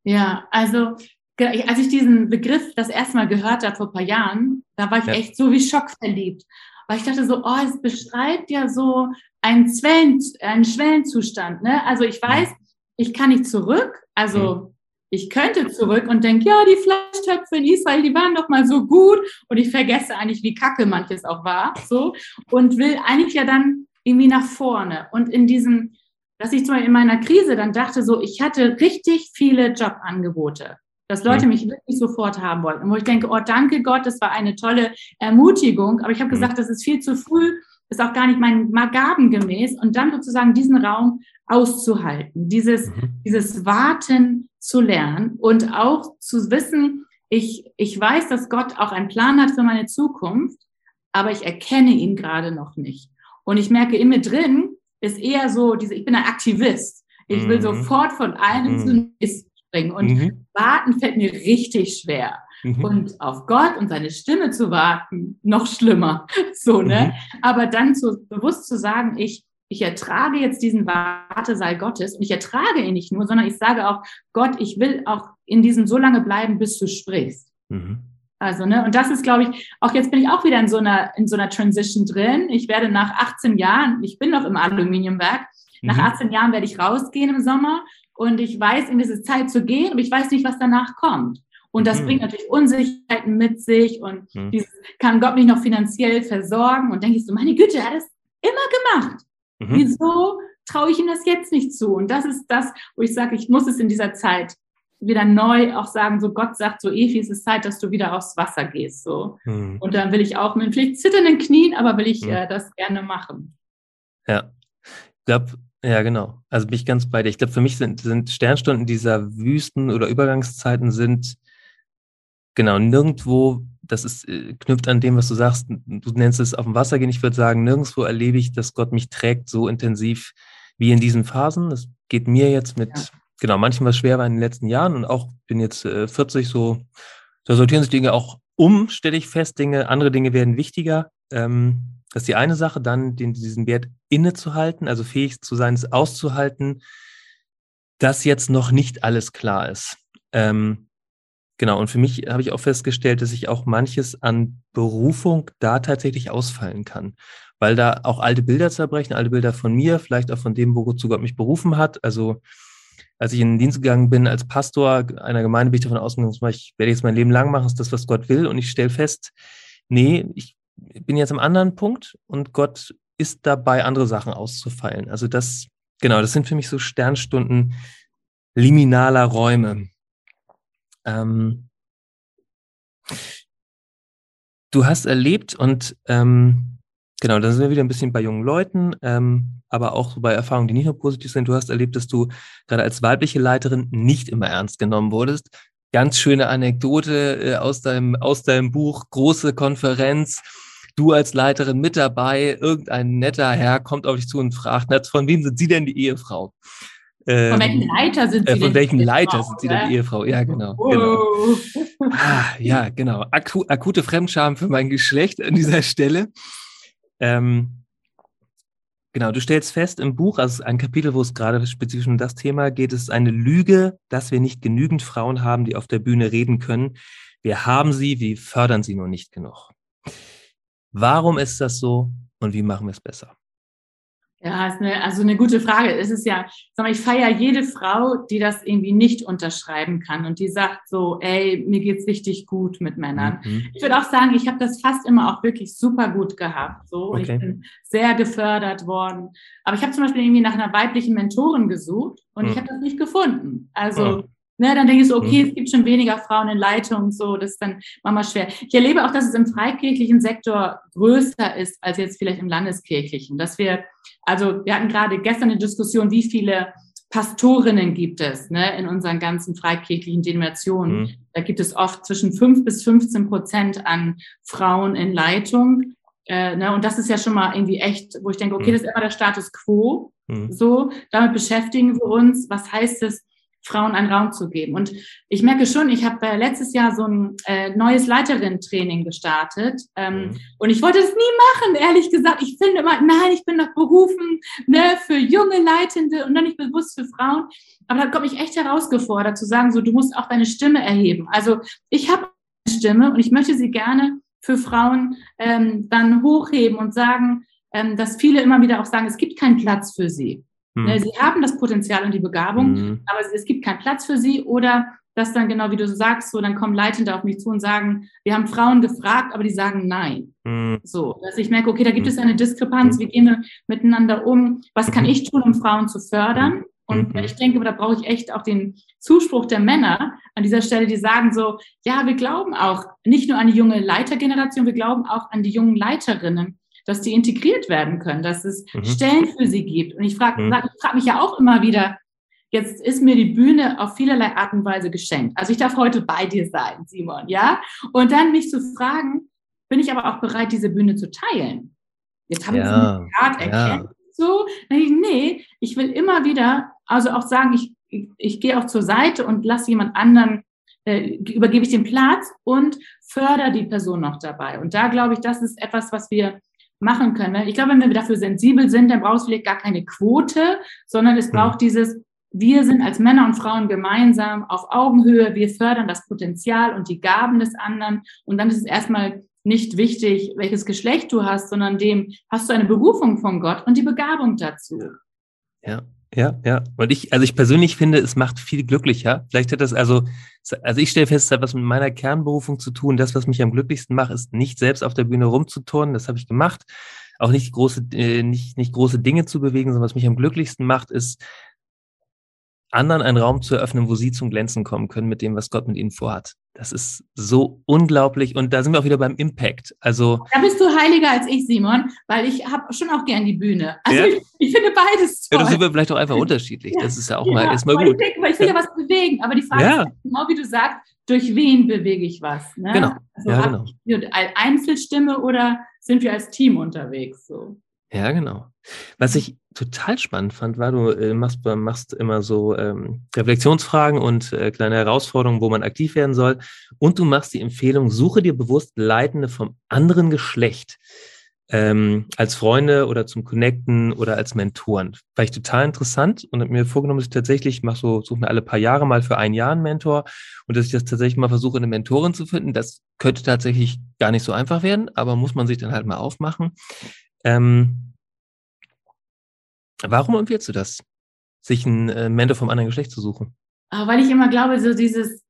Ja, also als ich diesen Begriff das erste Mal gehört habe vor ein paar Jahren, da war ich ja. echt so wie schockverliebt. Weil ich dachte so, oh, es beschreibt ja so einen, Zwellen, einen Schwellenzustand. Ne? Also ich weiß, ich kann nicht zurück. Also mhm ich könnte zurück und denke, ja, die Fleischtöpfe in Israel, die waren doch mal so gut. Und ich vergesse eigentlich, wie kacke manches auch war, so. Und will eigentlich ja dann irgendwie nach vorne. Und in diesem, dass ich zum Beispiel in meiner Krise dann dachte, so, ich hatte richtig viele Jobangebote, dass Leute mhm. mich wirklich sofort haben wollten, und wo ich denke, oh, danke Gott, das war eine tolle Ermutigung, aber ich habe mhm. gesagt, das ist viel zu früh, ist auch gar nicht mein Gaben gemäß und dann sozusagen diesen Raum auszuhalten, dieses, mhm. dieses Warten zu lernen und auch zu wissen, ich, ich weiß, dass Gott auch einen Plan hat für meine Zukunft, aber ich erkenne ihn gerade noch nicht. Und ich merke in mir drin ist eher so diese, ich bin ein Aktivist. Ich will mhm. sofort von einem mhm. zu nächsten springen. Und mhm. warten fällt mir richtig schwer. Mhm. Und auf Gott und seine Stimme zu warten, noch schlimmer. [LAUGHS] So, ne? Mhm. Aber dann zu, bewusst zu sagen, ich, ich ertrage jetzt diesen Wartesaal Gottes und ich ertrage ihn nicht nur, sondern ich sage auch, Gott, ich will auch in diesem so lange bleiben, bis du sprichst. Mhm. Also, ne, und das ist, glaube ich, auch jetzt bin ich auch wieder in so einer, in so einer Transition drin. Ich werde nach 18 Jahren, ich bin noch im Aluminiumwerk, mhm. nach 18 Jahren werde ich rausgehen im Sommer und ich weiß, in diese Zeit zu gehen, aber ich weiß nicht, was danach kommt. Und das mhm. bringt natürlich Unsicherheiten mit sich und mhm. dieses, kann Gott mich noch finanziell versorgen und denke ich so, meine Güte, er hat es immer gemacht. Mhm. Wieso traue ich ihm das jetzt nicht zu? Und das ist das, wo ich sage, ich muss es in dieser Zeit wieder neu auch sagen, so Gott sagt, so Evi, es ist Zeit, dass du wieder aufs Wasser gehst. So. Mhm. Und dann will ich auch mit vielleicht zitternden Knien, aber will ich mhm. äh, das gerne machen. Ja, ich glaube, ja, genau. Also bin ich ganz bei dir. Ich glaube, für mich sind, sind Sternstunden dieser Wüsten oder Übergangszeiten sind genau nirgendwo, das ist, äh, knüpft an dem, was du sagst, du nennst es auf dem Wasser gehen. Ich würde sagen, nirgendwo erlebe ich, dass Gott mich trägt so intensiv wie in diesen Phasen. Das geht mir jetzt mit ja genau, manchmal schwer war in den letzten Jahren und auch bin jetzt äh, 40 so, da sortieren sich Dinge auch um, stelle ich fest, Dinge, andere Dinge werden wichtiger. Ähm, das ist die eine Sache, dann den, diesen Wert innezuhalten, also fähig zu sein, es auszuhalten, dass jetzt noch nicht alles klar ist. Ähm, genau, und für mich habe ich auch festgestellt, dass ich auch manches an Berufung da tatsächlich ausfallen kann, weil da auch alte Bilder zerbrechen, alte Bilder von mir, vielleicht auch von dem, wozu Gott mich berufen hat. Also als ich in den Dienst gegangen bin als Pastor einer Gemeinde, bin ich davon ausgegangen, ich werde jetzt mein Leben lang machen, ist das, was Gott will. Und ich stelle fest, nee, ich bin jetzt am anderen Punkt und Gott ist dabei, andere Sachen auszufallen. Also das, genau, das sind für mich so Sternstunden liminaler Räume. Ähm, du hast erlebt und ähm, Genau, dann sind wir wieder ein bisschen bei jungen Leuten, ähm, aber auch bei Erfahrungen, die nicht nur positiv sind. Du hast erlebt, dass du gerade als weibliche Leiterin nicht immer ernst genommen wurdest. Ganz schöne Anekdote äh, aus, deinem, aus deinem Buch, große Konferenz. Du als Leiterin mit dabei, irgendein netter Herr kommt auf dich zu und fragt, von wem sind Sie denn die Ehefrau? Ähm, von welchem Leiter sind Sie äh, Von welchem Leiter sind Sie denn die Ehefrau? Ja, genau. Oh. genau. Ah, ja, genau. Aku akute Fremdscham für mein Geschlecht an dieser Stelle. Ähm, genau, du stellst fest im Buch, also ein Kapitel, wo es gerade spezifisch um das Thema geht, ist eine Lüge, dass wir nicht genügend Frauen haben, die auf der Bühne reden können. Wir haben sie, wir fördern sie nur nicht genug. Warum ist das so und wie machen wir es besser? Ja, ist eine, also eine gute Frage. Es ist ja, sag mal, ich feiere jede Frau, die das irgendwie nicht unterschreiben kann und die sagt so, ey, mir geht's richtig gut mit Männern. Mhm. Ich würde auch sagen, ich habe das fast immer auch wirklich super gut gehabt. So, okay. ich bin sehr gefördert worden. Aber ich habe zum Beispiel irgendwie nach einer weiblichen Mentorin gesucht und mhm. ich habe das nicht gefunden. Also mhm. Ne, dann denke ich so, okay, mhm. es gibt schon weniger Frauen in Leitung so, das ist dann manchmal schwer. Ich erlebe auch, dass es im freikirchlichen Sektor größer ist als jetzt vielleicht im landeskirchlichen. Dass wir, also wir hatten gerade gestern eine Diskussion, wie viele Pastorinnen gibt es ne, in unseren ganzen freikirchlichen Denominationen. Mhm. Da gibt es oft zwischen fünf bis 15 Prozent an Frauen in Leitung. Äh, ne, und das ist ja schon mal irgendwie echt, wo ich denke, okay, mhm. das ist immer der Status quo. Mhm. So, damit beschäftigen wir uns. Was heißt es, Frauen einen Raum zu geben. Und ich merke schon, ich habe äh, letztes Jahr so ein äh, neues Leiterin-Training gestartet ähm, mhm. und ich wollte es nie machen, ehrlich gesagt. Ich finde immer, nein, ich bin doch berufen ne, für junge Leitende und dann nicht bewusst für Frauen. Aber da komme ich echt herausgefordert zu sagen, so du musst auch deine Stimme erheben. Also ich habe eine Stimme und ich möchte sie gerne für Frauen ähm, dann hochheben und sagen, ähm, dass viele immer wieder auch sagen, es gibt keinen Platz für sie. Mhm. Sie haben das Potenzial und die Begabung, mhm. aber es gibt keinen Platz für sie oder dass dann genau wie du sagst, so dann kommen Leitende auf mich zu und sagen, wir haben Frauen gefragt, aber die sagen nein. Mhm. So, dass ich merke, okay, da gibt es eine Diskrepanz, wie gehen wir miteinander um? Was kann mhm. ich tun, um Frauen zu fördern? Und mhm. ich denke, da brauche ich echt auch den Zuspruch der Männer an dieser Stelle, die sagen so, ja, wir glauben auch nicht nur an die junge Leitergeneration, wir glauben auch an die jungen Leiterinnen dass die integriert werden können, dass es mhm. Stellen für sie gibt. Und ich frage mhm. frag mich ja auch immer wieder, jetzt ist mir die Bühne auf vielerlei Art und Weise geschenkt. Also ich darf heute bei dir sein, Simon, ja? Und dann mich zu fragen, bin ich aber auch bereit, diese Bühne zu teilen? Jetzt habe ja, ich Art erkennt, ja. so. Ich, nee, ich will immer wieder, also auch sagen, ich, ich, ich gehe auch zur Seite und lasse jemand anderen äh, übergebe ich den Platz und fördere die Person noch dabei. Und da glaube ich, das ist etwas, was wir machen können. Ich glaube, wenn wir dafür sensibel sind, dann braucht es vielleicht gar keine Quote, sondern es braucht dieses, wir sind als Männer und Frauen gemeinsam auf Augenhöhe, wir fördern das Potenzial und die Gaben des anderen. Und dann ist es erstmal nicht wichtig, welches Geschlecht du hast, sondern dem hast du eine Berufung von Gott und die Begabung dazu. Ja, ja, ja. Und ich, also ich persönlich finde, es macht viel glücklicher. Vielleicht hat das also, also ich stelle fest, es hat was mit meiner Kernberufung zu tun. Das, was mich am glücklichsten macht, ist nicht selbst auf der Bühne rumzuturnen. Das habe ich gemacht. Auch nicht große, äh, nicht, nicht große Dinge zu bewegen, sondern was mich am glücklichsten macht, ist anderen einen Raum zu eröffnen, wo sie zum Glänzen kommen können mit dem, was Gott mit ihnen vorhat. Das ist so unglaublich und da sind wir auch wieder beim Impact. Also da bist du heiliger als ich, Simon, weil ich habe schon auch gern die Bühne. Also ja? ich, ich, finde beides toll. Ja, da sind wir vielleicht auch einfach unterschiedlich. Ja. Das ist ja auch ja, mal, ist mal gut. Ich, denke, ich will ja was bewegen, aber die Frage ist genau wie du sagst, durch wen bewege ich was? Ne? Genau. Also ja, genau. Einzelstimme oder sind wir als Team unterwegs? So. Ja, genau. Was ich total spannend fand, war, du äh, machst, machst immer so ähm, Reflexionsfragen und äh, kleine Herausforderungen, wo man aktiv werden soll. Und du machst die Empfehlung, suche dir bewusst Leitende vom anderen Geschlecht ähm, als Freunde oder zum Connecten oder als Mentoren. War ich total interessant und habe mir vorgenommen, dass ich tatsächlich mache so, suche mir alle paar Jahre mal für ein Jahr einen Mentor und dass ich das tatsächlich mal versuche, eine Mentorin zu finden. Das könnte tatsächlich gar nicht so einfach werden, aber muss man sich dann halt mal aufmachen. Ähm, warum empfiehlst du das, sich einen äh, Mentor vom anderen Geschlecht zu suchen? Ah, weil ich immer glaube, so dieses,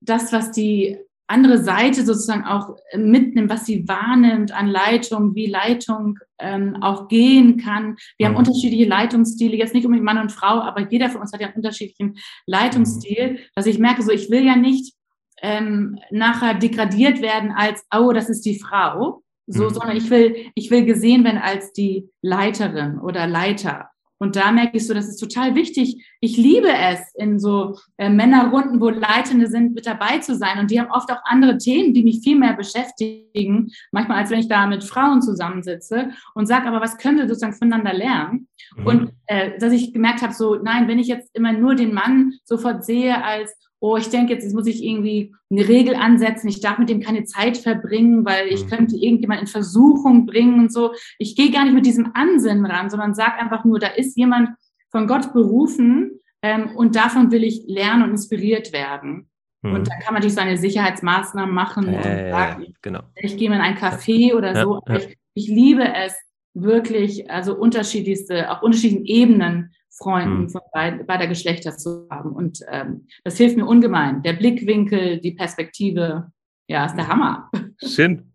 das, was die andere Seite sozusagen auch mitnimmt, was sie wahrnimmt an Leitung, wie Leitung ähm, auch gehen kann. Wir mhm. haben unterschiedliche Leitungsstile, jetzt nicht unbedingt Mann und Frau, aber jeder von uns hat ja einen unterschiedlichen Leitungsstil, mhm. dass ich merke, so ich will ja nicht ähm, nachher degradiert werden als, oh, das ist die Frau, so, mhm. sondern ich will, ich will gesehen werden als die Leiterin oder Leiter. Und da merke ich so, das ist total wichtig. Ich liebe es, in so äh, Männerrunden, wo Leitende sind, mit dabei zu sein. Und die haben oft auch andere Themen, die mich viel mehr beschäftigen, manchmal als wenn ich da mit Frauen zusammensitze und sage, aber was können wir sozusagen voneinander lernen? Mhm. Und äh, dass ich gemerkt habe, so, nein, wenn ich jetzt immer nur den Mann sofort sehe als, oh, ich denke, jetzt, jetzt muss ich irgendwie eine Regel ansetzen, ich darf mit dem keine Zeit verbringen, weil ich mhm. könnte irgendjemand in Versuchung bringen und so. Ich gehe gar nicht mit diesem Ansinnen ran, sondern sage einfach nur, da ist jemand von Gott berufen ähm, und davon will ich lernen und inspiriert werden. Mhm. Und dann kann man natürlich seine Sicherheitsmaßnahmen machen äh, und sagen, genau. ich gehe mal in ein Café oder ja, so. Ja. Ich, ich liebe es wirklich, also unterschiedlichste, auf unterschiedlichen Ebenen Freunden mhm. von beider Geschlechter zu haben. Und ähm, das hilft mir ungemein. Der Blickwinkel, die Perspektive, ja, ist der Hammer. Schön.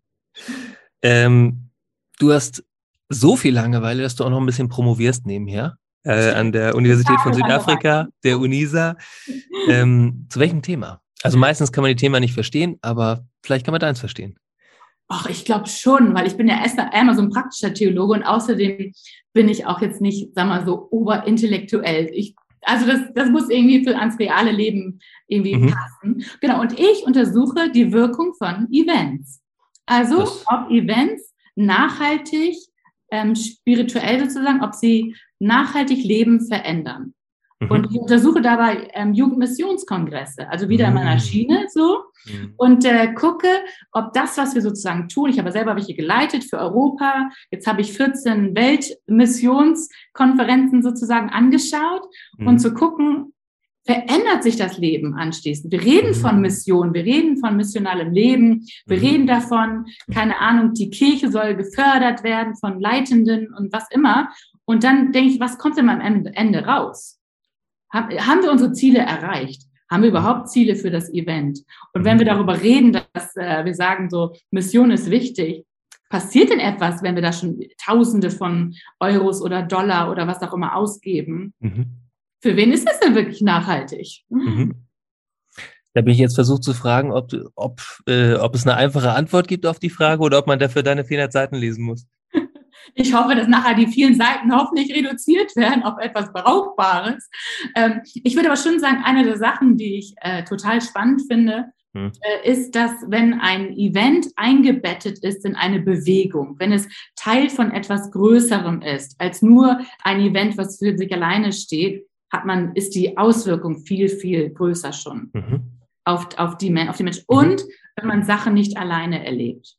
Ähm, du hast so viel Langeweile, dass du auch noch ein bisschen promovierst nebenher äh, an der [LAUGHS] Universität von Südafrika, der UNISA. Ähm, zu welchem Thema? Also meistens kann man die Themen nicht verstehen, aber vielleicht kann man deins verstehen. Ach, ich glaube schon, weil ich bin ja erst einmal so ein praktischer Theologe und außerdem bin ich auch jetzt nicht, sag mal so, oberintellektuell. Ich, also das, das muss irgendwie für ans reale Leben irgendwie mhm. passen. Genau, und ich untersuche die Wirkung von Events. Also das. ob Events nachhaltig, ähm, spirituell sozusagen, ob sie nachhaltig Leben verändern. Mhm. Und ich untersuche dabei ähm, Jugendmissionskongresse, also wieder in meiner mhm. Schiene so, mhm. und äh, gucke, ob das, was wir sozusagen tun, ich habe selber welche geleitet für Europa, jetzt habe ich 14 Weltmissionskonferenzen sozusagen angeschaut mhm. und zu gucken, verändert sich das Leben anschließend. Wir reden von mhm. Mission, wir reden von missionalem Leben, wir mhm. reden davon, keine Ahnung, die Kirche soll gefördert werden von Leitenden und was immer. Und dann denke ich, was kommt denn am Ende raus? Haben wir unsere Ziele erreicht? Haben wir überhaupt Ziele für das Event? Und wenn wir darüber reden, dass äh, wir sagen, so Mission ist wichtig, passiert denn etwas, wenn wir da schon Tausende von Euros oder Dollar oder was auch immer ausgeben? Mhm. Für wen ist das denn wirklich nachhaltig? Mhm. Da bin ich jetzt versucht zu fragen, ob, ob, äh, ob es eine einfache Antwort gibt auf die Frage oder ob man dafür deine 400 Seiten lesen muss. Ich hoffe, dass nachher die vielen Seiten hoffentlich reduziert werden auf etwas Brauchbares. Ähm, ich würde aber schon sagen, eine der Sachen, die ich äh, total spannend finde, hm. äh, ist, dass wenn ein Event eingebettet ist in eine Bewegung, wenn es Teil von etwas Größerem ist, als nur ein Event, was für sich alleine steht, hat man, ist die Auswirkung viel, viel größer schon mhm. auf, auf, die, auf die Menschen. Mhm. Und wenn man Sachen nicht alleine erlebt.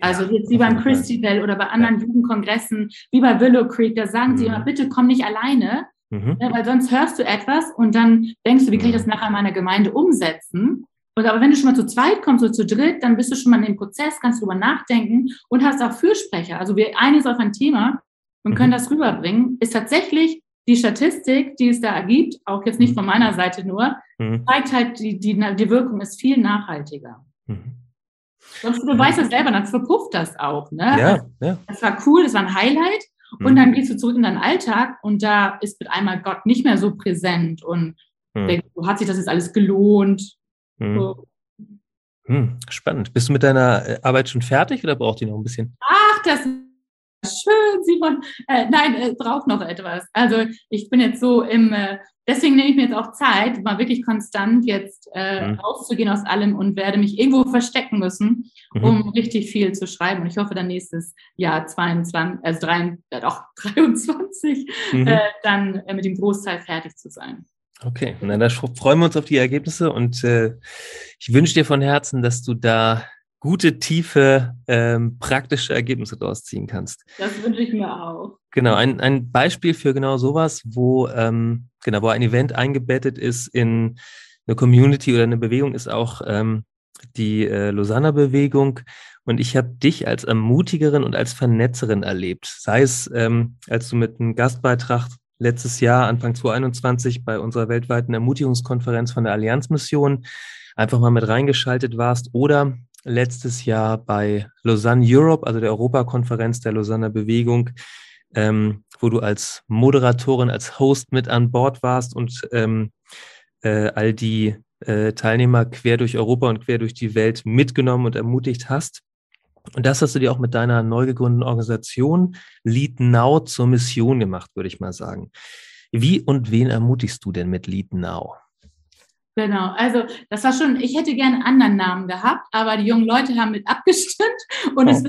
Also jetzt wie beim Christabel oder bei anderen ja. Jugendkongressen, wie bei Willow Creek, da sagen mhm. sie immer, bitte komm nicht alleine, mhm. ne, weil sonst hörst du etwas und dann denkst du, wie kann ich das mhm. nachher in meiner Gemeinde umsetzen? Und aber wenn du schon mal zu zweit kommst oder zu dritt, dann bist du schon mal in dem Prozess, kannst drüber nachdenken und hast auch Fürsprecher. Also wir einigen uns auf ein Thema und können mhm. das rüberbringen, ist tatsächlich die Statistik, die es da ergibt, auch jetzt nicht von meiner Seite nur, mhm. zeigt halt, die, die, die Wirkung ist viel nachhaltiger. Sonst, du weißt es selber, dann verpufft das auch. Ne? Ja, also, ja. Das war cool, das war ein Highlight. Und mhm. dann gehst du zurück in deinen Alltag und da ist mit einmal Gott nicht mehr so präsent und mhm. denkst, hat sich das jetzt alles gelohnt? Mhm. So. Hm, spannend. Bist du mit deiner äh, Arbeit schon fertig oder braucht die noch ein bisschen? Ach, das schön, Simon. Äh, nein, es braucht noch etwas. Also ich bin jetzt so im, äh, deswegen nehme ich mir jetzt auch Zeit, mal wirklich konstant jetzt äh, mhm. rauszugehen aus allem und werde mich irgendwo verstecken müssen, mhm. um richtig viel zu schreiben. Und ich hoffe dann nächstes Jahr 22, also 3, äh, auch 23, [LAUGHS] mhm. äh, dann äh, mit dem Großteil fertig zu sein. Okay, na, da freuen wir uns auf die Ergebnisse und äh, ich wünsche dir von Herzen, dass du da gute, tiefe, ähm, praktische Ergebnisse daraus ziehen kannst. Das wünsche ich mir auch. Genau, ein, ein Beispiel für genau sowas, wo, ähm, genau, wo ein Event eingebettet ist in eine Community oder eine Bewegung, ist auch ähm, die äh, Lausanne-Bewegung. Und ich habe dich als Ermutigerin und als Vernetzerin erlebt. Sei es, ähm, als du mit einem Gastbeitrag letztes Jahr, Anfang 2021, bei unserer weltweiten Ermutigungskonferenz von der Allianzmission einfach mal mit reingeschaltet warst oder letztes Jahr bei Lausanne Europe, also der Europakonferenz der Lausanne Bewegung, ähm, wo du als Moderatorin, als Host mit an Bord warst und ähm, äh, all die äh, Teilnehmer quer durch Europa und quer durch die Welt mitgenommen und ermutigt hast. Und das hast du dir auch mit deiner neu gegründeten Organisation Lead Now zur Mission gemacht, würde ich mal sagen. Wie und wen ermutigst du denn mit Lead Now? Genau, also das war schon, ich hätte gerne einen anderen Namen gehabt, aber die jungen Leute haben mit abgestimmt und oh. es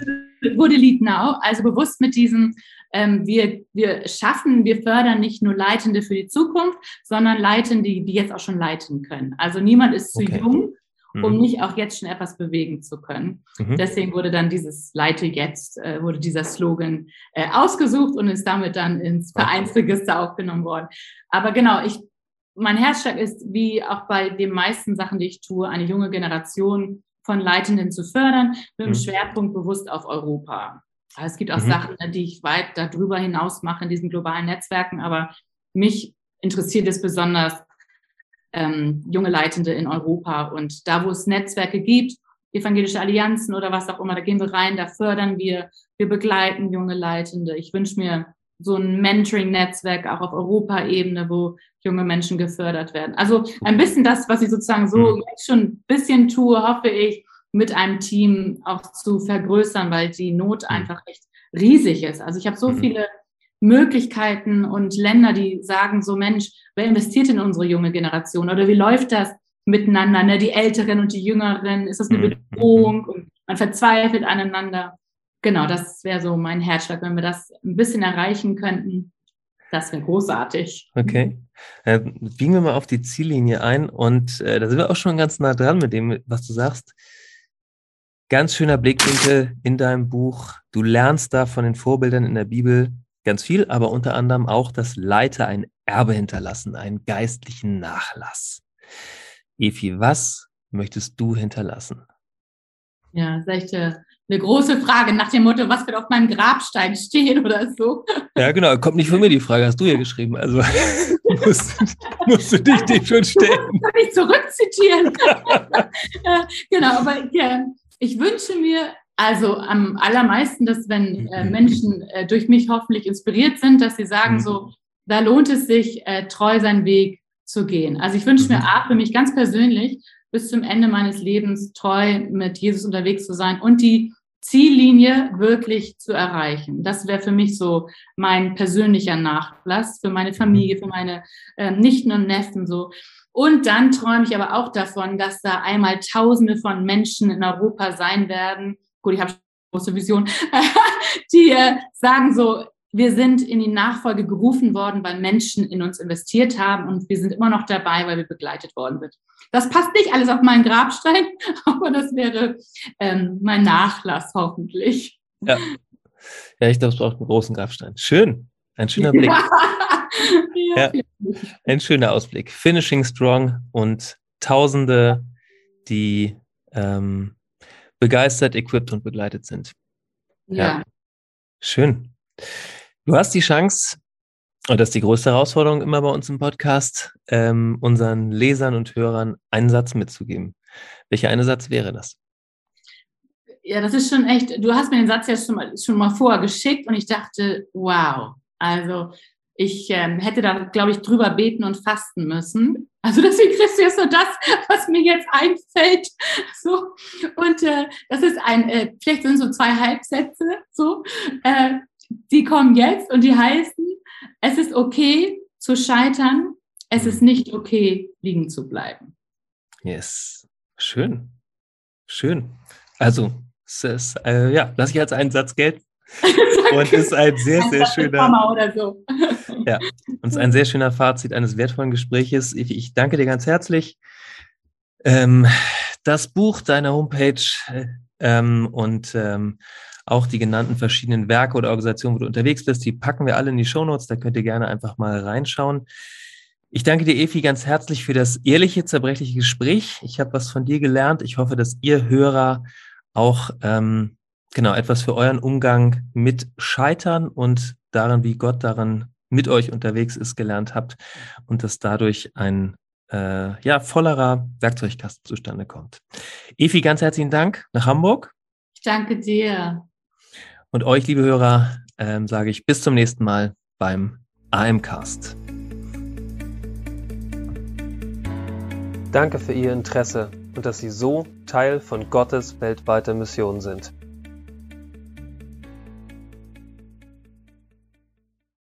wurde Lead Now, also bewusst mit diesem, ähm, wir, wir schaffen, wir fördern nicht nur Leitende für die Zukunft, sondern Leitende, die, die jetzt auch schon leiten können. Also niemand ist zu okay. jung, um mhm. nicht auch jetzt schon etwas bewegen zu können. Mhm. Deswegen wurde dann dieses Leite jetzt, äh, wurde dieser Slogan äh, ausgesucht und ist damit dann ins Vereinsregister aufgenommen worden. Aber genau, ich, mein Herzschlag ist, wie auch bei den meisten Sachen, die ich tue, eine junge Generation von Leitenden zu fördern, mit dem mhm. Schwerpunkt bewusst auf Europa. Also es gibt auch mhm. Sachen, ne, die ich weit darüber hinaus mache in diesen globalen Netzwerken, aber mich interessiert es besonders, ähm, junge Leitende in Europa. Und da, wo es Netzwerke gibt, evangelische Allianzen oder was auch immer, da gehen wir rein, da fördern wir, wir begleiten junge Leitende. Ich wünsche mir so ein Mentoring-Netzwerk auch auf Europaebene, wo junge Menschen gefördert werden. Also ein bisschen das, was ich sozusagen so mhm. jetzt schon ein bisschen tue, hoffe ich, mit einem Team auch zu vergrößern, weil die Not mhm. einfach echt riesig ist. Also ich habe so mhm. viele Möglichkeiten und Länder, die sagen so, Mensch, wer investiert in unsere junge Generation oder wie läuft das miteinander, ne? die Älteren und die Jüngeren, ist das eine mhm. Bedrohung und man verzweifelt aneinander. Genau, das wäre so mein Herzschlag, wenn wir das ein bisschen erreichen könnten. Das wäre großartig. Okay. Äh, biegen wir mal auf die Ziellinie ein und äh, da sind wir auch schon ganz nah dran mit dem, was du sagst. Ganz schöner Blickwinkel in deinem Buch. Du lernst da von den Vorbildern in der Bibel ganz viel, aber unter anderem auch, dass Leiter ein Erbe hinterlassen, einen geistlichen Nachlass. Efi, was möchtest du hinterlassen? Ja, äh, eine große Frage nach dem Motto, was wird auf meinem Grabstein stehen oder so. Ja, genau, kommt nicht von mir die Frage, hast du ja geschrieben. Also [LAUGHS] musst, musst du dich dem schon stellen. [LAUGHS] Kann ich zurückzitieren? [LAUGHS] genau, aber ja, ich wünsche mir also am allermeisten, dass wenn äh, mhm. Menschen äh, durch mich hoffentlich inspiriert sind, dass sie sagen, mhm. so, da lohnt es sich, äh, treu seinen Weg zu gehen. Also ich wünsche mir mhm. A, für mich ganz persönlich, bis zum Ende meines Lebens treu mit Jesus unterwegs zu sein und die Ziellinie wirklich zu erreichen. Das wäre für mich so mein persönlicher Nachlass für meine Familie, für meine äh, Nichten und Neffen so. Und dann träume ich aber auch davon, dass da einmal Tausende von Menschen in Europa sein werden, gut, ich habe große Vision, [LAUGHS] die äh, sagen so, wir sind in die Nachfolge gerufen worden, weil Menschen in uns investiert haben und wir sind immer noch dabei, weil wir begleitet worden sind. Das passt nicht alles auf meinen Grabstein, [LAUGHS] aber das wäre ähm, mein Nachlass hoffentlich. Ja, ja ich glaube, es braucht einen großen Grabstein. Schön, ein schöner Blick. ja, [LAUGHS] ein schöner Ausblick. Finishing strong und Tausende, die ähm, begeistert, equipped und begleitet sind. ja. ja. Schön. Du hast die Chance, und das ist die größte Herausforderung immer bei uns im Podcast, ähm, unseren Lesern und Hörern einen Satz mitzugeben. Welcher eine Satz wäre das? Ja, das ist schon echt, du hast mir den Satz ja schon mal, schon mal vorher geschickt und ich dachte, wow, also ich ähm, hätte da, glaube ich, drüber beten und fasten müssen. Also deswegen kriegst du jetzt so das, was mir jetzt einfällt. So. Und äh, das ist ein, äh, vielleicht sind so zwei Halbsätze, so. Äh, die kommen jetzt und die heißen, es ist okay zu scheitern, es ist nicht okay, liegen zu bleiben. Yes. Schön. Schön. Also, es ist, äh, ja, lasse ich als einen Satz gelten. [LAUGHS] und ist ein sehr, sehr schöner. Oder so. [LAUGHS] ja, und ein sehr schöner Fazit eines wertvollen Gespräches. Ich, ich danke dir ganz herzlich. Ähm, das Buch deiner Homepage äh, ähm, und ähm, auch die genannten verschiedenen Werke oder Organisationen, wo du unterwegs bist, die packen wir alle in die Shownotes. Da könnt ihr gerne einfach mal reinschauen. Ich danke dir, Efi, ganz herzlich für das ehrliche, zerbrechliche Gespräch. Ich habe was von dir gelernt. Ich hoffe, dass ihr Hörer auch ähm, genau etwas für euren Umgang mit Scheitern und daran, wie Gott daran mit euch unterwegs ist, gelernt habt und dass dadurch ein äh, ja, vollerer Werkzeugkasten zustande kommt. Efi, ganz herzlichen Dank nach Hamburg. Ich danke dir. Und euch, liebe Hörer, ähm, sage ich bis zum nächsten Mal beim AMcast. Danke für Ihr Interesse und dass Sie so Teil von Gottes weltweiter Mission sind.